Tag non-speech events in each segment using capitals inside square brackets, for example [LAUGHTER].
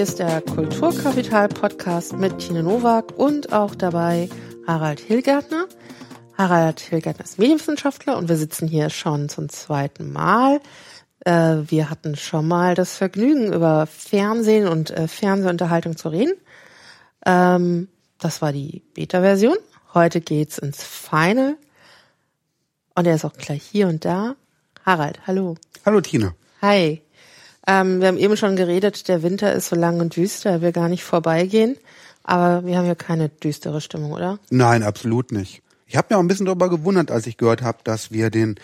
hier ist der Kulturkapital-Podcast mit Tine Nowak und auch dabei Harald Hilgärtner. Harald Hilgärtner ist Medienwissenschaftler und wir sitzen hier schon zum zweiten Mal. Äh, wir hatten schon mal das Vergnügen, über Fernsehen und äh, Fernsehunterhaltung zu reden. Ähm, das war die Beta-Version. Heute geht's ins Final. Und er ist auch gleich hier und da. Harald, hallo. Hallo Tine. Hi. Ähm, wir haben eben schon geredet, der Winter ist so lang und düster, er will gar nicht vorbeigehen. Aber wir haben ja keine düstere Stimmung, oder? Nein, absolut nicht. Ich habe mir auch ein bisschen darüber gewundert, als ich gehört habe, dass wir den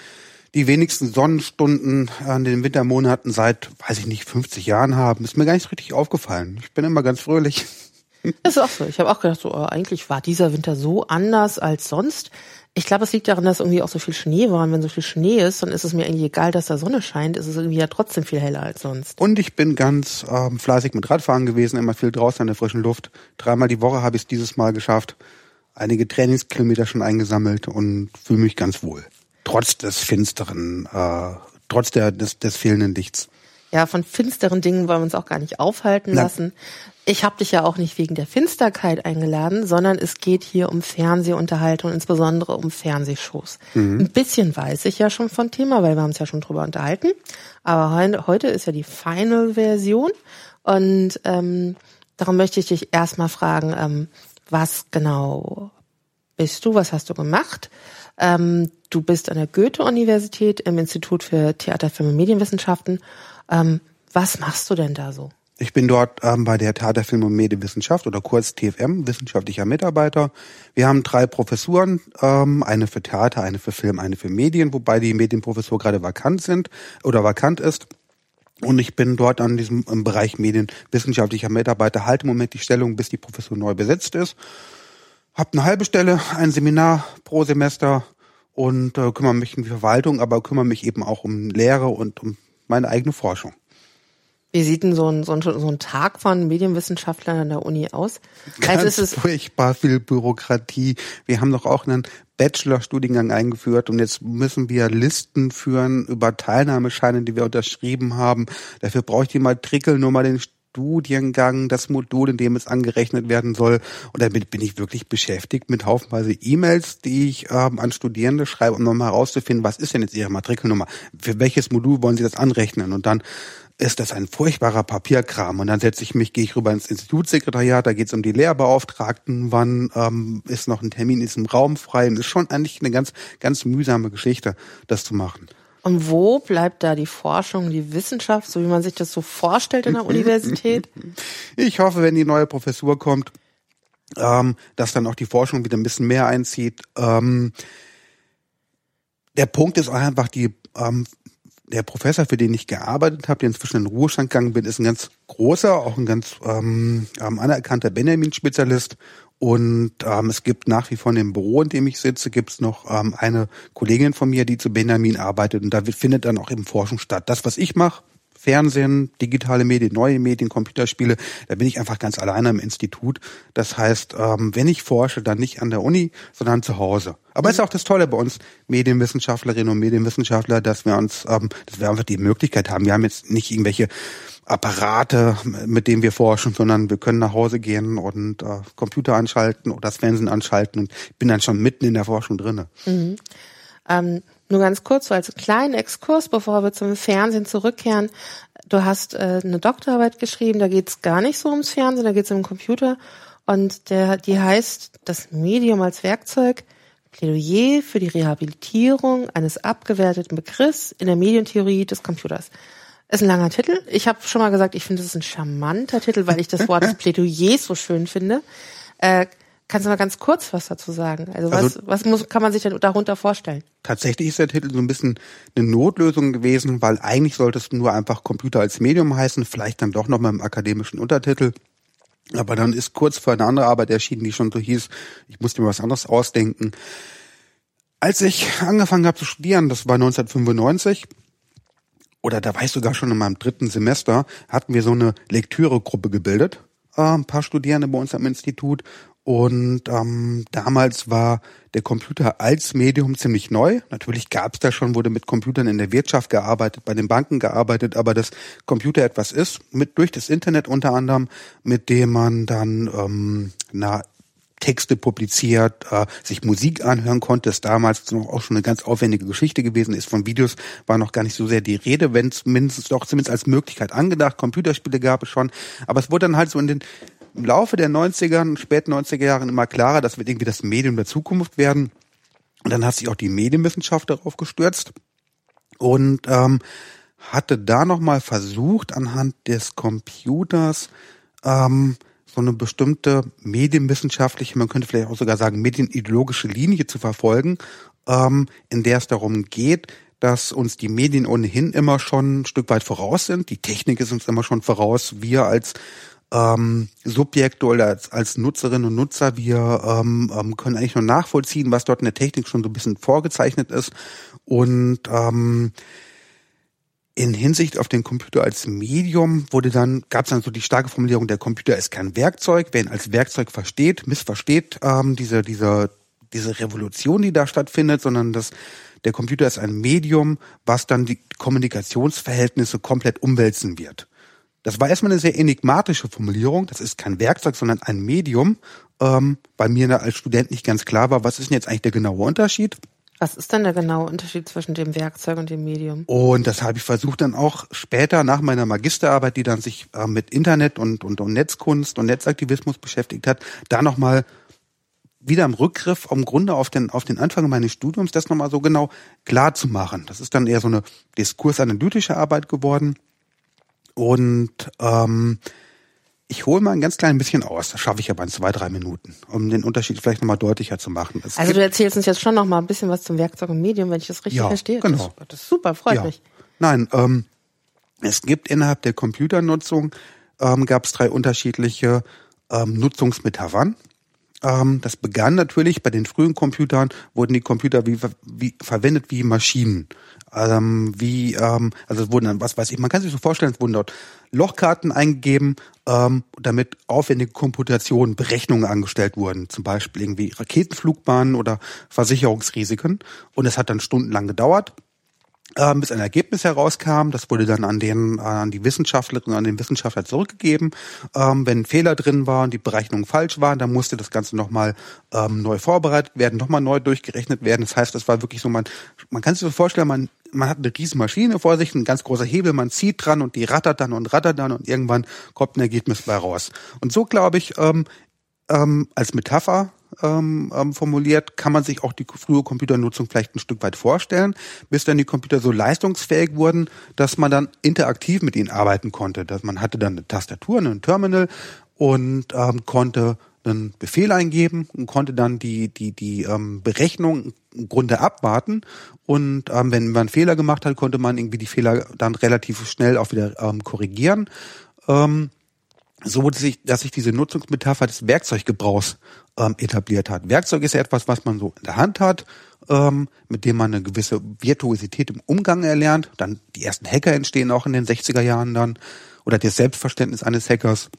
die wenigsten Sonnenstunden an den Wintermonaten seit, weiß ich nicht, 50 Jahren haben. Ist mir gar nicht so richtig aufgefallen. Ich bin immer ganz fröhlich. Das ist auch so. Ich habe auch gedacht, so, oh, eigentlich war dieser Winter so anders als sonst. Ich glaube, es liegt daran, dass irgendwie auch so viel Schnee war. Und wenn so viel Schnee ist, dann ist es mir eigentlich egal, dass da Sonne scheint. Es ist irgendwie ja trotzdem viel heller als sonst. Und ich bin ganz ähm, fleißig mit Radfahren gewesen, immer viel draußen an der frischen Luft. Dreimal die Woche habe ich es dieses Mal geschafft. Einige Trainingskilometer schon eingesammelt und fühle mich ganz wohl. Trotz des finsteren, äh, trotz der, des, des fehlenden Lichts. Ja, von finsteren Dingen wollen wir uns auch gar nicht aufhalten Na, lassen. Ich habe dich ja auch nicht wegen der Finsterkeit eingeladen, sondern es geht hier um Fernsehunterhaltung, insbesondere um Fernsehshows. Mhm. Ein bisschen weiß ich ja schon von Thema, weil wir haben es ja schon drüber unterhalten. Aber heute ist ja die Final-Version und ähm, darum möchte ich dich erstmal fragen, ähm, was genau bist du, was hast du gemacht? Ähm, du bist an der Goethe-Universität im Institut für Theater, Film und Medienwissenschaften. Ähm, was machst du denn da so? Ich bin dort ähm, bei der Theater, Film und Medienwissenschaft oder kurz TFM, wissenschaftlicher Mitarbeiter. Wir haben drei Professuren, ähm, eine für Theater, eine für Film, eine für Medien, wobei die Medienprofessur gerade vakant sind oder vakant ist. Und ich bin dort an diesem im Bereich Medienwissenschaftlicher Mitarbeiter, halte im Moment die Stellung, bis die Professur neu besetzt ist. Hab eine halbe Stelle, ein Seminar pro Semester und äh, kümmere mich um die Verwaltung, aber kümmere mich eben auch um Lehre und um meine eigene Forschung. Wie sieht denn so ein, so ein, so ein Tag von Medienwissenschaftlern an der Uni aus? Ganz also ist es furchtbar viel Bürokratie. Wir haben doch auch einen Bachelorstudiengang eingeführt und jetzt müssen wir Listen führen über Teilnahmescheine, die wir unterschrieben haben. Dafür brauche ich die Matrikelnummer, den Studiengang, das Modul, in dem es angerechnet werden soll. Und damit bin ich wirklich beschäftigt mit haufenweise E-Mails, die ich ähm, an Studierende schreibe, um nochmal herauszufinden, was ist denn jetzt ihre Matrikelnummer? Für welches Modul wollen sie das anrechnen? Und dann ist das ein furchtbarer Papierkram. Und dann setze ich mich, gehe ich rüber ins Institutssekretariat, da geht es um die Lehrbeauftragten, wann ähm, ist noch ein Termin, ist im Raum frei. Und ist schon eigentlich eine ganz, ganz mühsame Geschichte, das zu machen. Und wo bleibt da die Forschung, die Wissenschaft, so wie man sich das so vorstellt in der [LAUGHS] Universität? Ich hoffe, wenn die neue Professur kommt, ähm, dass dann auch die Forschung wieder ein bisschen mehr einzieht. Ähm, der Punkt ist einfach, die ähm, der Professor, für den ich gearbeitet habe, der inzwischen in den Ruhestand gegangen bin, ist ein ganz großer, auch ein ganz ähm, anerkannter Benjamin-Spezialist. Und ähm, es gibt nach wie vor in dem Büro, in dem ich sitze, gibt es noch ähm, eine Kollegin von mir, die zu Benjamin arbeitet. Und da findet dann auch eben Forschung statt. Das, was ich mache, Fernsehen, digitale Medien, neue Medien, Computerspiele, da bin ich einfach ganz alleine im Institut. Das heißt, ähm, wenn ich forsche, dann nicht an der Uni, sondern zu Hause. Aber ist auch das Tolle bei uns Medienwissenschaftlerinnen und Medienwissenschaftler, dass wir uns, ähm, dass wir einfach die Möglichkeit haben. Wir haben jetzt nicht irgendwelche Apparate, mit denen wir forschen, sondern wir können nach Hause gehen und äh, Computer anschalten oder das Fernsehen anschalten und ich bin dann schon mitten in der Forschung drinne. Mhm. Ähm, nur ganz kurz, so als kleinen Exkurs, bevor wir zum Fernsehen zurückkehren. Du hast äh, eine Doktorarbeit geschrieben, da geht's gar nicht so ums Fernsehen, da geht's um den Computer. Und der, die heißt Das Medium als Werkzeug, Plädoyer für die Rehabilitierung eines abgewerteten Begriffs in der Medientheorie des Computers. Ist ein langer Titel. Ich habe schon mal gesagt, ich finde es ein charmanter Titel, weil ich das Wort [LAUGHS] Plädoyer so schön finde. Äh, Kannst du mal ganz kurz was dazu sagen? Also, also was, was muss, kann man sich denn darunter vorstellen? Tatsächlich ist der Titel so ein bisschen eine Notlösung gewesen, weil eigentlich sollte es nur einfach Computer als Medium heißen, vielleicht dann doch noch mal im akademischen Untertitel. Aber dann ist kurz vor eine andere Arbeit erschienen, die schon so hieß, ich musste mir was anderes ausdenken. Als ich angefangen habe zu studieren, das war 1995, oder da war ich sogar schon in meinem dritten Semester, hatten wir so eine Lektüregruppe gebildet, äh, ein paar Studierende bei uns am Institut Und ähm, damals war der Computer als Medium ziemlich neu. Natürlich gab es da schon, wurde mit Computern in der Wirtschaft gearbeitet, bei den Banken gearbeitet, aber dass Computer etwas ist, mit durch das Internet unter anderem, mit dem man dann ähm, na, Texte publiziert, äh, sich Musik anhören konnte, ist damals noch auch schon eine ganz aufwendige Geschichte gewesen ist. Von Videos war noch gar nicht so sehr die Rede, wenn es mindestens doch zumindest als Möglichkeit angedacht. Computerspiele gab es schon, aber es wurde dann halt so in den im Laufe der 90er, späten 90er Jahren immer klarer, das wird irgendwie das Medium der Zukunft werden. Und dann hat sich auch die Medienwissenschaft darauf gestürzt und ähm, hatte da nochmal versucht, anhand des Computers ähm, so eine bestimmte medienwissenschaftliche, man könnte vielleicht auch sogar sagen, medienideologische Linie zu verfolgen, ähm, in der es darum geht, dass uns die Medien ohnehin immer schon ein Stück weit voraus sind. Die Technik ist uns immer schon voraus. Wir als ähm, Subjekte oder als, als Nutzerinnen und Nutzer, wir ähm, ähm, können eigentlich nur nachvollziehen, was dort in der Technik schon so ein bisschen vorgezeichnet ist. Und ähm, in Hinsicht auf den Computer als Medium wurde dann, gab es dann so die starke Formulierung, der Computer ist kein Werkzeug. Wer ihn als Werkzeug versteht, missversteht ähm, diese, diese, diese Revolution, die da stattfindet, sondern dass der Computer ist ein Medium, was dann die Kommunikationsverhältnisse komplett umwälzen wird. Das war erstmal eine sehr enigmatische Formulierung. Das ist kein Werkzeug, sondern ein Medium. Ähm, bei mir als Student nicht ganz klar war, was ist denn jetzt eigentlich der genaue Unterschied? Was ist denn der genaue Unterschied zwischen dem Werkzeug und dem Medium? Und das habe ich versucht dann auch später nach meiner Magisterarbeit, die dann sich äh, mit Internet und, und, und Netzkunst und Netzaktivismus beschäftigt hat, da nochmal wieder im Rückgriff im Grunde auf den, auf den Anfang meines Studiums, das nochmal so genau klar zu machen. Das ist dann eher so eine diskursanalytische Arbeit geworden. Und ähm, ich hole mal ein ganz klein bisschen aus, das schaffe ich aber in zwei, drei Minuten, um den Unterschied vielleicht nochmal deutlicher zu machen. Es also du erzählst uns jetzt schon nochmal ein bisschen was zum Werkzeug und Medium, wenn ich das richtig ja, verstehe. Genau. Das, das ist super, freut ja. mich. Nein, ähm, es gibt innerhalb der Computernutzung ähm, gab es drei unterschiedliche ähm, Nutzungsmetaphern. Ähm, das begann natürlich bei den frühen Computern, wurden die Computer wie, wie verwendet wie Maschinen. Ähm, wie, ähm, also es wurden dann, was weiß ich, man kann sich so vorstellen, es wurden dort Lochkarten eingegeben, ähm, damit aufwendige Komputationen, Berechnungen angestellt wurden, zum Beispiel irgendwie Raketenflugbahnen oder Versicherungsrisiken. Und es hat dann stundenlang gedauert ähm, bis ein Ergebnis herauskam. Das wurde dann an den an die Wissenschaftlerin, an den Wissenschaftler zurückgegeben. Ähm, wenn Fehler drin war und die Berechnungen falsch waren, dann musste das Ganze nochmal ähm, neu vorbereitet werden, nochmal neu durchgerechnet werden. Das heißt, das war wirklich so, man, man kann sich so vorstellen, man, man hat eine riesen Maschine vor sich, ein ganz großer Hebel, man zieht dran und die rattert dann und rattert dann und irgendwann kommt ein Ergebnis bei raus. Und so glaube ich, ähm, ähm, als Metapher ähm, ähm, formuliert, kann man sich auch die frühe Computernutzung vielleicht ein Stück weit vorstellen, bis dann die Computer so leistungsfähig wurden, dass man dann interaktiv mit ihnen arbeiten konnte. Dass man hatte dann eine Tastatur, ein Terminal und ähm, konnte einen Befehl eingeben und konnte dann die die die ähm, Berechnung im Grunde abwarten und ähm, wenn man einen Fehler gemacht hat, konnte man irgendwie die Fehler dann relativ schnell auch wieder ähm, korrigieren. Ähm, so dass sich, dass sich diese Nutzungsmetapher des Werkzeuggebrauchs ähm, etabliert hat. Werkzeug ist ja etwas, was man so in der Hand hat, ähm, mit dem man eine gewisse Virtuosität im Umgang erlernt. Dann die ersten Hacker entstehen auch in den 60er Jahren dann oder das Selbstverständnis eines Hackers.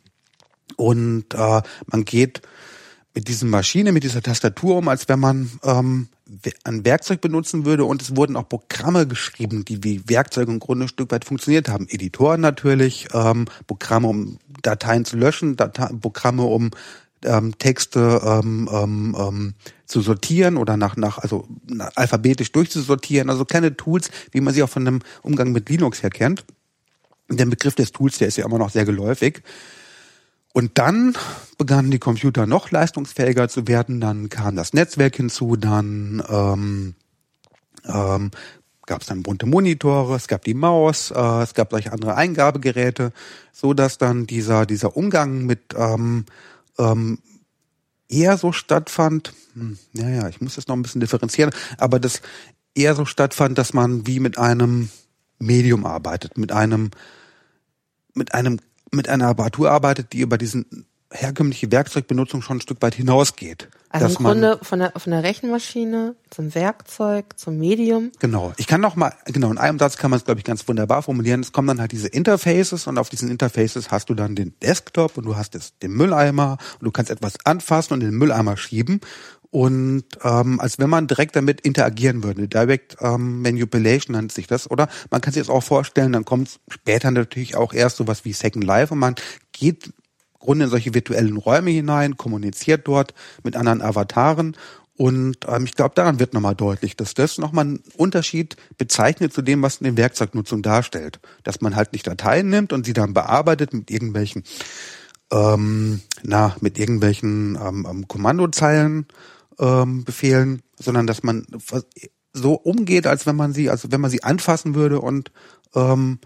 Und äh, man geht mit diesen Maschine, mit dieser Tastatur um, als wenn man ähm, ein Werkzeug benutzen würde und es wurden auch Programme geschrieben, die wie Werkzeuge im Grunde ein Stück weit funktioniert haben. Editoren natürlich, ähm, Programme, um Dateien zu löschen, Date Programme, um ähm, Texte ähm, ähm, ähm, zu sortieren oder nach, nach also alphabetisch durchzusortieren. Also kleine Tools, wie man sie auch von dem Umgang mit Linux her kennt. Der Begriff des Tools, der ist ja immer noch sehr geläufig. Und dann begannen die Computer noch leistungsfähiger zu werden. Dann kam das Netzwerk hinzu, dann ähm, ähm, gab es dann bunte Monitore, es gab die Maus, äh, es gab solche andere Eingabegeräte, so dass dann dieser dieser Umgang mit ähm, ähm, eher so stattfand. Hm, ja, ja, ich muss das noch ein bisschen differenzieren, aber das eher so stattfand, dass man wie mit einem Medium arbeitet, mit einem mit einem mit einer Apparatur arbeitet, die über diesen herkömmliche Werkzeugbenutzung schon ein Stück weit hinausgeht. Also im Grunde von der, von der Rechenmaschine zum Werkzeug, zum Medium. Genau. Ich kann noch mal, genau, in einem Satz kann man es, glaube ich, ganz wunderbar formulieren. Es kommen dann halt diese Interfaces und auf diesen Interfaces hast du dann den Desktop und du hast das, den Mülleimer und du kannst etwas anfassen und in den Mülleimer schieben. Und ähm, als wenn man direkt damit interagieren würde. Direct ähm, Manipulation nennt sich das, oder? Man kann sich das auch vorstellen, dann kommt später natürlich auch erst sowas wie Second Life und man geht Grunde in solche virtuellen Räume hinein, kommuniziert dort mit anderen Avataren und ähm, ich glaube, daran wird nochmal deutlich, dass das nochmal einen Unterschied bezeichnet zu dem, was eine Werkzeugnutzung darstellt. Dass man halt nicht Dateien nimmt und sie dann bearbeitet mit irgendwelchen, ähm, na, mit irgendwelchen ähm, ähm Kommandozeilen, ähm, Befehlen, sondern dass man so umgeht, als wenn man sie, also wenn man sie anfassen würde und ähm,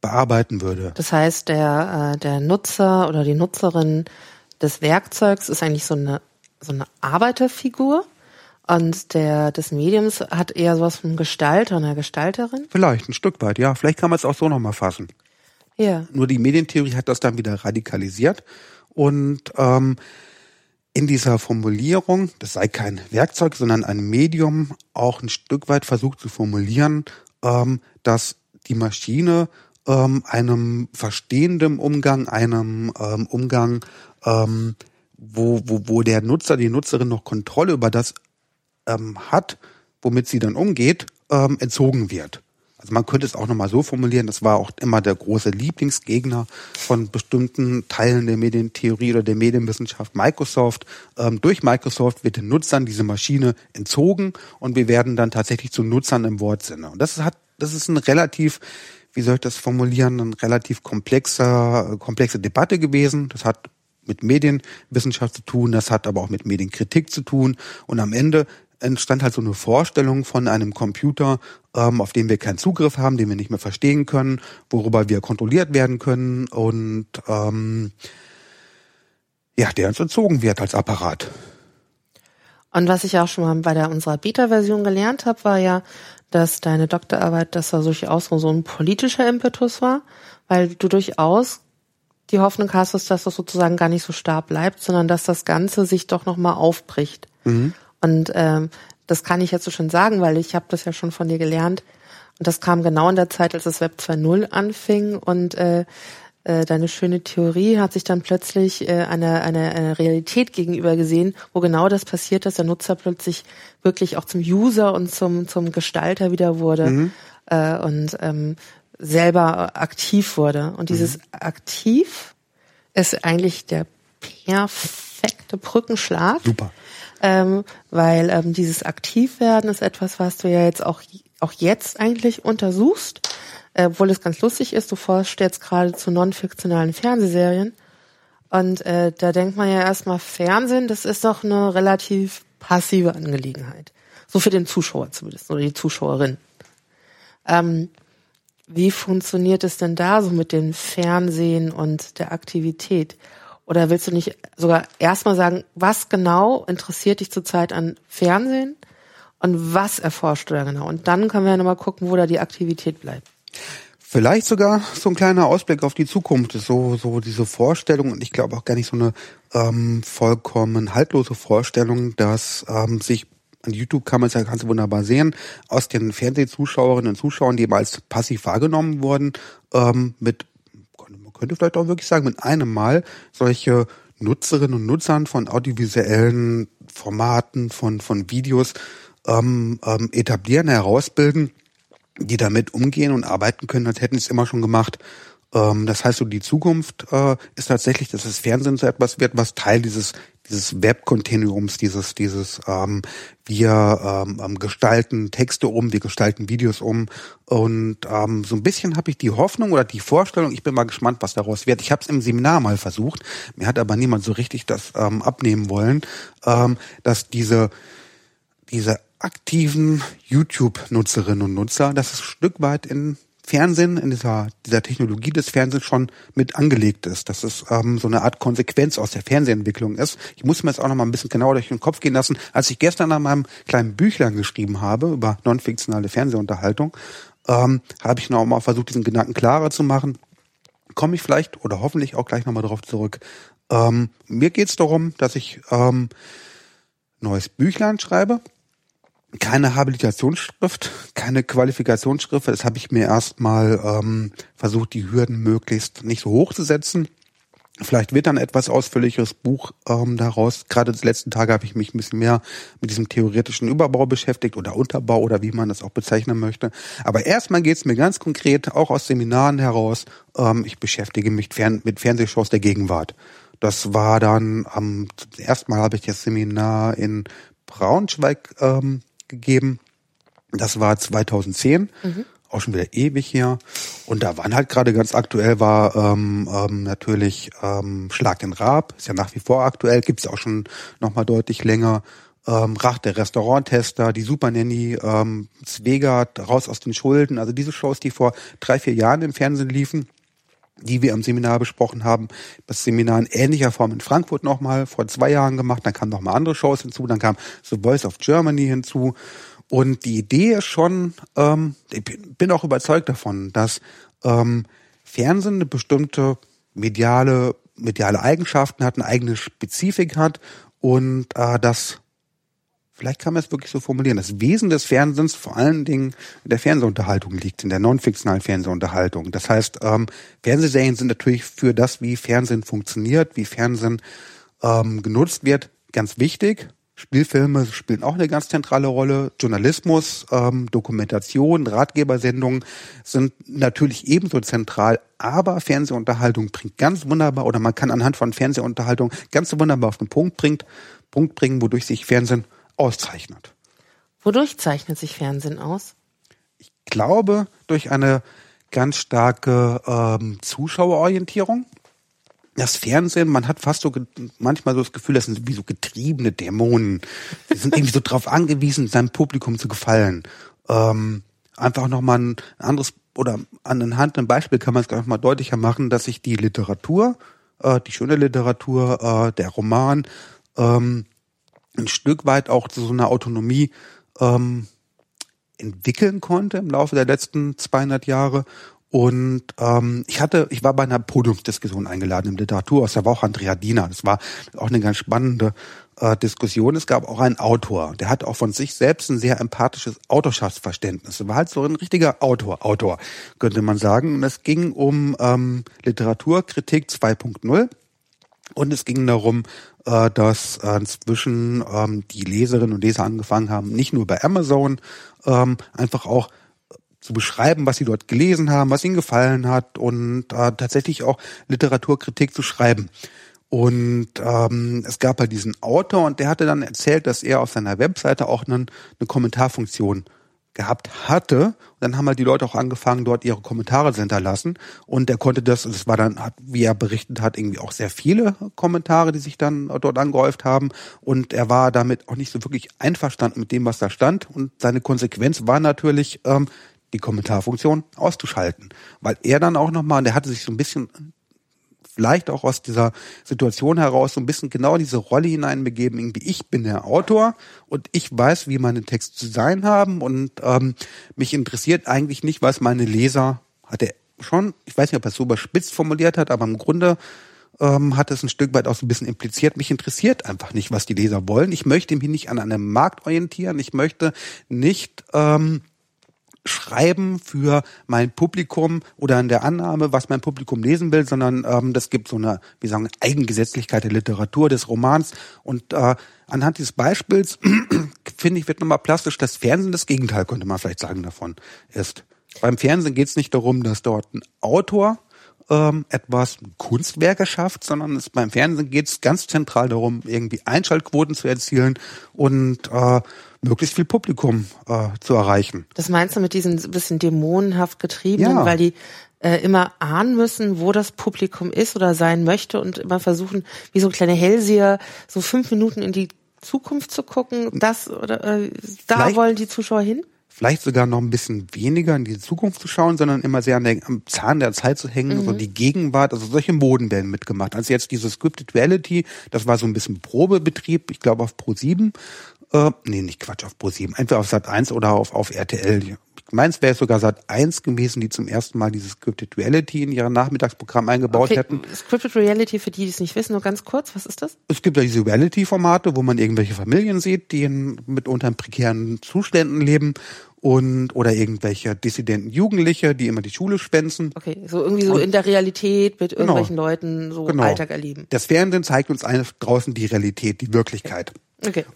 bearbeiten würde. Das heißt, der, äh, der Nutzer oder die Nutzerin des Werkzeugs ist eigentlich so eine, so eine Arbeiterfigur. Und der des Mediums hat eher sowas von Gestalter, einer Gestalterin? Vielleicht, ein Stück weit, ja. Vielleicht kann man es auch so nochmal fassen. Ja. Nur die Medientheorie hat das dann wieder radikalisiert. Und ähm, in dieser Formulierung, das sei kein Werkzeug, sondern ein Medium, auch ein Stück weit versucht zu formulieren, ähm, dass die Maschine ähm, einem verstehenden Umgang, einem ähm, Umgang, ähm, wo, wo, wo der Nutzer, die Nutzerin noch Kontrolle über das ähm, hat, womit sie dann umgeht, ähm, entzogen wird. Also man könnte es auch nochmal so formulieren, das war auch immer der große Lieblingsgegner von bestimmten Teilen der Medientheorie oder der Medienwissenschaft Microsoft. Ähm, durch Microsoft wird den Nutzern diese Maschine entzogen und wir werden dann tatsächlich zu Nutzern im Wortsinne. Und das hat, das ist ein relativ wie soll ich das formulieren, ein relativ komplexer, komplexe Debatte gewesen. Das hat mit Medienwissenschaft zu tun, das hat aber auch mit Medienkritik zu tun. Und am Ende entstand halt so eine Vorstellung von einem Computer, ähm, auf den wir keinen Zugriff haben, den wir nicht mehr verstehen können, worüber wir kontrolliert werden können und ähm, ja, der uns entzogen wird als Apparat. Und was ich auch schon mal bei der unserer Beta-Version gelernt habe, war ja, dass deine Doktorarbeit, dass da durchaus so ein politischer Impetus war, weil du durchaus die Hoffnung hast, dass das sozusagen gar nicht so starr bleibt, sondern dass das Ganze sich doch nochmal aufbricht. Mhm. Und ähm, das kann ich jetzt so schon sagen, weil ich habe das ja schon von dir gelernt. Und das kam genau in der Zeit, als das Web 2.0 anfing und äh, äh, deine schöne Theorie hat sich dann plötzlich äh, einer, einer, einer Realität gegenüber gesehen, wo genau das passiert, dass der Nutzer plötzlich wirklich auch zum User und zum, zum Gestalter wieder wurde mhm. äh, und ähm, selber aktiv wurde. Und dieses mhm. Aktiv ist eigentlich der perfekte Brückenschlag. Super. Ähm, weil ähm, dieses Aktivwerden ist etwas, was du ja jetzt auch, auch jetzt eigentlich untersuchst äh, obwohl es ganz lustig ist, du forschst jetzt gerade zu non-fiktionalen Fernsehserien. Und äh, da denkt man ja erstmal, Fernsehen, das ist doch eine relativ passive Angelegenheit. So für den Zuschauer zumindest, oder die Zuschauerin. Ähm, wie funktioniert es denn da so mit dem Fernsehen und der Aktivität? Oder willst du nicht sogar erstmal sagen, was genau interessiert dich zurzeit an Fernsehen und was erforscht du da genau? Und dann können wir ja nochmal gucken, wo da die Aktivität bleibt. Vielleicht sogar so ein kleiner Ausblick auf die Zukunft, so, so diese Vorstellung, und ich glaube auch gar nicht so eine ähm, vollkommen haltlose Vorstellung, dass ähm, sich an YouTube kann man es ja ganz wunderbar sehen, aus den Fernsehzuschauerinnen und Zuschauern, die eben als passiv wahrgenommen wurden, ähm, mit, könnte vielleicht auch wirklich sagen, mit einem Mal solche Nutzerinnen und Nutzern von audiovisuellen Formaten, von, von Videos ähm, ähm, etablieren, herausbilden, die damit umgehen und arbeiten können, als hätten sie es immer schon gemacht. Ähm, das heißt, so die Zukunft äh, ist tatsächlich, dass das Fernsehen so etwas wird, was Teil dieses dieses Web-Kontinuums, dieses dieses ähm, wir ähm, ähm, gestalten Texte um, wir gestalten Videos um und ähm, so ein bisschen habe ich die Hoffnung oder die Vorstellung. Ich bin mal gespannt, was daraus wird. Ich habe es im Seminar mal versucht, mir hat aber niemand so richtig das ähm, abnehmen wollen, ähm, dass diese diese aktiven YouTube-Nutzerinnen und Nutzer, dass es ein Stück weit in Fernsehen, in dieser, dieser Technologie des Fernsehens schon mit angelegt ist, dass es ähm, so eine Art Konsequenz aus der Fernsehentwicklung ist. Ich muss mir jetzt auch noch mal ein bisschen genauer durch den Kopf gehen lassen. Als ich gestern an meinem kleinen Büchlein geschrieben habe über non-fiktionale Fernsehunterhaltung, ähm, habe ich noch mal versucht, diesen Gedanken klarer zu machen. Komme ich vielleicht oder hoffentlich auch gleich nochmal darauf zurück. Ähm, mir geht's darum, dass ich ähm, neues Büchlein schreibe. Keine Habilitationsschrift, keine Qualifikationsschrift. Das habe ich mir erstmal ähm, versucht, die Hürden möglichst nicht so hoch zu setzen. Vielleicht wird dann etwas ausführlicheres Buch ähm, daraus. Gerade die letzten Tage habe ich mich ein bisschen mehr mit diesem theoretischen Überbau beschäftigt oder Unterbau oder wie man das auch bezeichnen möchte. Aber erstmal geht es mir ganz konkret, auch aus Seminaren heraus, ähm, ich beschäftige mich fern mit Fernsehshows der Gegenwart. Das war dann am ersten Mal habe ich das Seminar in Braunschweig ähm, gegeben. Das war 2010. Mhm auch schon wieder ewig her. Und da waren halt gerade ganz aktuell war ähm, ähm, natürlich ähm, Schlag den Rab, ist ja nach wie vor aktuell, gibt's auch schon nochmal deutlich länger. Ähm, Rach der Restauranttester, die Super Nanny, ähm, Zwegert, Raus aus den Schulden, also diese Shows, die vor drei, vier Jahren im Fernsehen liefen, die wir am Seminar besprochen haben. Das Seminar in ähnlicher Form in Frankfurt nochmal vor zwei Jahren gemacht, dann kamen nochmal andere Shows hinzu, dann kam The Voice of Germany hinzu und die Idee ist schon, ähm, ich bin auch überzeugt davon, dass ähm, Fernsehen eine bestimmte mediale, mediale Eigenschaften hat, eine eigene Spezifik hat und äh, das, vielleicht kann man es wirklich so formulieren, das Wesen des Fernsehens vor allen Dingen in der Fernsehunterhaltung liegt, in der non-fiktionalen Fernsehunterhaltung. Das heißt, ähm, Fernsehserien sind natürlich für das, wie Fernsehen funktioniert, wie Fernsehen ähm, genutzt wird, ganz wichtig. Spielfilme spielen auch eine ganz zentrale Rolle. Journalismus, ähm, Dokumentation, Ratgebersendungen sind natürlich ebenso zentral, aber Fernsehunterhaltung bringt ganz wunderbar oder man kann anhand von Fernsehunterhaltung ganz wunderbar auf den Punkt bringt, Punkt bringen, wodurch sich Fernsehen auszeichnet. Wodurch zeichnet sich Fernsehen aus? Ich glaube durch eine ganz starke ähm, Zuschauerorientierung das Fernsehen, man hat fast so manchmal so das Gefühl, das sind wie so getriebene Dämonen. Sie sind irgendwie so [LAUGHS] drauf angewiesen, seinem Publikum zu gefallen. Ähm, einfach nochmal ein anderes oder anhand einem Beispiel kann man es einfach mal deutlicher machen, dass sich die Literatur, äh, die schöne Literatur, äh, der Roman, ähm, ein Stück weit auch zu so einer Autonomie ähm, entwickeln konnte im Laufe der letzten 200 Jahre und ähm, ich hatte, ich war bei einer Podiumsdiskussion eingeladen im Literaturhaus, da war auch Andrea Diener. Das war auch eine ganz spannende äh, Diskussion. Es gab auch einen Autor, der hat auch von sich selbst ein sehr empathisches Autorschaftsverständnis. Er war halt so ein richtiger Autor, Autor, könnte man sagen. Und es ging um ähm, Literaturkritik 2.0. Und es ging darum, äh, dass äh, inzwischen ähm, die Leserinnen und Leser angefangen haben, nicht nur bei Amazon ähm, einfach auch zu beschreiben, was sie dort gelesen haben, was ihnen gefallen hat und äh, tatsächlich auch Literaturkritik zu schreiben. Und ähm, es gab halt diesen Autor und der hatte dann erzählt, dass er auf seiner Webseite auch einen, eine Kommentarfunktion gehabt hatte. Und dann haben halt die Leute auch angefangen, dort ihre Kommentare zu hinterlassen. Und er konnte das, es war dann, hat, wie er berichtet hat, irgendwie auch sehr viele Kommentare, die sich dann dort angehäuft haben. Und er war damit auch nicht so wirklich einverstanden mit dem, was da stand. Und seine Konsequenz war natürlich, ähm, die Kommentarfunktion auszuschalten. Weil er dann auch nochmal, und der hatte sich so ein bisschen vielleicht auch aus dieser Situation heraus so ein bisschen genau diese Rolle hineinbegeben, irgendwie ich bin der Autor und ich weiß, wie meine Texte zu sein haben und ähm, mich interessiert eigentlich nicht, was meine Leser, hat er schon, ich weiß nicht, ob er es so überspitzt formuliert hat, aber im Grunde ähm, hat es ein Stück weit auch so ein bisschen impliziert, mich interessiert einfach nicht, was die Leser wollen. Ich möchte mich nicht an einem Markt orientieren, ich möchte nicht ähm, schreiben für mein Publikum oder in der Annahme, was mein Publikum lesen will, sondern ähm, das gibt so eine, wie sagen, Eigengesetzlichkeit der Literatur, des Romans. Und äh, anhand dieses Beispiels, [CLEARS THROAT] finde ich, wird nochmal plastisch, das Fernsehen das Gegenteil, könnte man vielleicht sagen, davon ist. Beim Fernsehen geht es nicht darum, dass dort ein Autor ähm, etwas Kunstwerke schafft, sondern es beim Fernsehen geht es ganz zentral darum, irgendwie Einschaltquoten zu erzielen und äh, möglichst viel Publikum äh, zu erreichen. Das meinst du mit diesen bisschen dämonenhaft getriebenen, ja. weil die äh, immer ahnen müssen, wo das Publikum ist oder sein möchte und immer versuchen, wie so kleine Hellseher, so fünf Minuten in die Zukunft zu gucken. Das oder äh, da Vielleicht wollen die Zuschauer hin? Vielleicht sogar noch ein bisschen weniger in die Zukunft zu schauen, sondern immer sehr an der, am Zahn der Zeit zu hängen, mhm. so die Gegenwart, also solche Moden werden mitgemacht. Also jetzt diese Scripted Reality, das war so ein bisschen Probebetrieb, ich glaube auf Pro 7 Äh, nee, nicht Quatsch, auf Pro7. Entweder auf Sat 1 oder auf, auf RTL. Ich meine, es wäre sogar Sat 1 gewesen, die zum ersten Mal dieses Scripted Reality in ihrem Nachmittagsprogramm eingebaut Okay, hätten. Scripted Reality, für die, die es nicht wissen, nur ganz kurz, was ist das? Es gibt ja diese Reality-Formate, wo man irgendwelche Familien sieht, die in mitunter in prekären Zuständen leben und oder irgendwelche dissidenten Jugendliche, die immer die Schule schwänzen. Okay, so irgendwie so in der Realität mit Genau. irgendwelchen Leuten so Genau. Alltag erleben. Das Fernsehen zeigt uns draußen die Realität, die Wirklichkeit. Okay.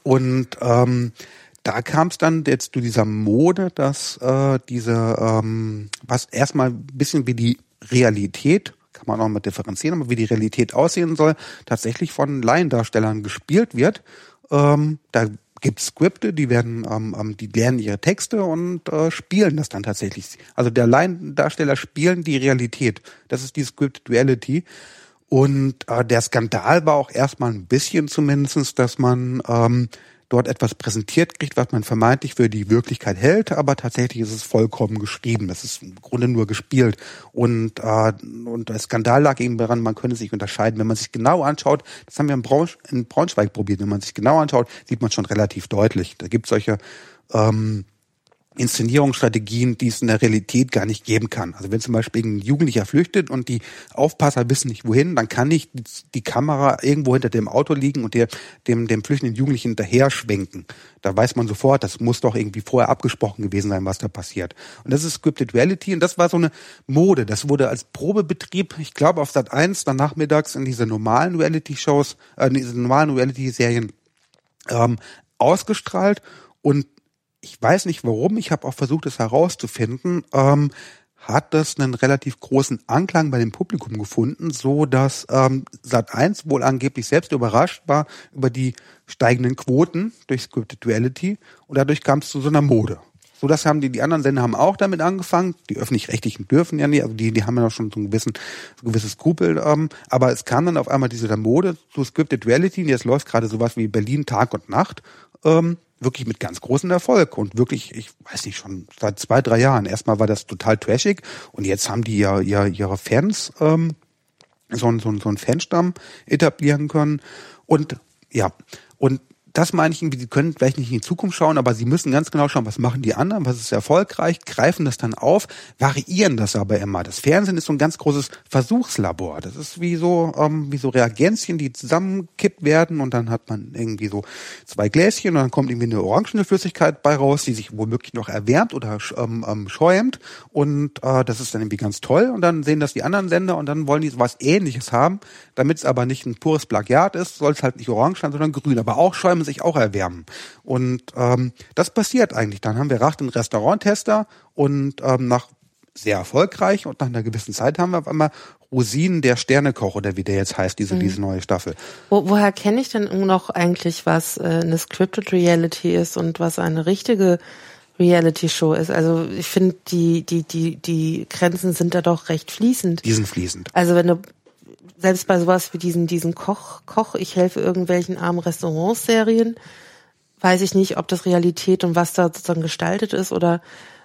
Und ähm, da kam es dann jetzt zu dieser Mode, dass äh, diese, ähm, was erstmal ein bisschen wie die Realität, kann man auch mal differenzieren, aber wie die Realität aussehen soll, tatsächlich von Laiendarstellern gespielt wird. Ähm, da gibt's Skripte, die werden, ähm, ähm, die lernen ihre Texte und äh, spielen das dann tatsächlich. Also der Laiendarsteller spielen die Realität. Das ist die Scripted Reality. Und äh, der Skandal war auch erstmal ein bisschen zumindestens, dass man ähm, dort etwas präsentiert kriegt, was man vermeintlich für die Wirklichkeit hält, aber tatsächlich ist es vollkommen geschrieben. Es ist im Grunde nur gespielt. Und, äh, und der Skandal lag eben daran, man könnte sich unterscheiden. Wenn man sich genau anschaut, das haben wir in, Braunsch in Braunschweig probiert, wenn man sich genau anschaut, sieht man schon relativ deutlich. Da gibt es solche ähm, Inszenierungsstrategien, die es in der Realität gar nicht geben kann. Also wenn zum Beispiel ein Jugendlicher flüchtet und die Aufpasser wissen nicht wohin, dann kann nicht die Kamera irgendwo hinter dem Auto liegen und der, dem, dem flüchtenden Jugendlichen hinterher schwenken. Da weiß man sofort, das muss doch irgendwie vorher abgesprochen gewesen sein, was da passiert. Und das ist Scripted Reality und das war so eine Mode. Das wurde als Probebetrieb, ich glaube auf Sat 1 dann nachmittags in diese normalen Reality-Shows, äh, in diese normalen Reality-Serien ähm, ausgestrahlt und ich weiß nicht warum, ich habe auch versucht, es herauszufinden, ähm, hat das einen relativ großen Anklang bei dem Publikum gefunden, so dass ähm, Sat1 wohl angeblich selbst überrascht war über die steigenden Quoten durch Scripted Reality und dadurch kam es zu so einer Mode. So das haben die, die anderen Sender haben auch damit angefangen. Die öffentlich-rechtlichen dürfen ja nicht, also die, die haben ja auch schon so ein gewissen, so ein gewisses Skrupel. Ähm, aber es kam dann auf einmal diese Mode zu Scripted Reality. Und jetzt läuft gerade sowas wie Berlin Tag und Nacht. Ähm, wirklich mit ganz großem Erfolg und wirklich, ich weiß nicht, schon seit zwei, drei Jahren. Erstmal war das total trashig und jetzt haben die ja, ja ihre Fans ähm, so, so, so einen Fanstamm etablieren können. Und ja, und das meine ich irgendwie, sie können vielleicht nicht in die Zukunft schauen, aber sie müssen ganz genau schauen, was machen die anderen, was ist erfolgreich, greifen das dann auf, variieren das aber immer. Das Fernsehen ist so ein ganz großes Versuchslabor. Das ist wie so, ähm, wie so Reagenzien, die zusammengekippt werden und dann hat man irgendwie so zwei Gläschen und dann kommt irgendwie eine orangene Flüssigkeit bei raus, die sich womöglich noch erwärmt oder ähm, ähm, schäumt und äh, das ist dann irgendwie ganz toll und dann sehen das die anderen Sender und dann wollen die was ähnliches haben, damit es aber nicht ein pures Plagiat ist, soll es halt nicht orange sein, sondern grün, aber auch schäumen sich auch erwärmen. Und ähm, das passiert eigentlich. Dann haben wir Racht den Restauranttester und ähm, nach sehr erfolgreich und nach einer gewissen Zeit haben wir auf einmal Rosinen der Sternekoch oder wie der jetzt heißt, diese, diese neue Staffel. Wo, woher kenne ich denn noch eigentlich, was äh, eine Scripted Reality ist und was eine richtige Reality Show ist? Also ich finde, die, die, die, die Grenzen sind da doch recht fließend. Die sind fließend. Also wenn du selbst bei sowas wie diesen, diesen Koch, Koch, ich helfe irgendwelchen armen Restaurants-Serien, weiß ich nicht, ob das Realität und was da sozusagen gestaltet ist oder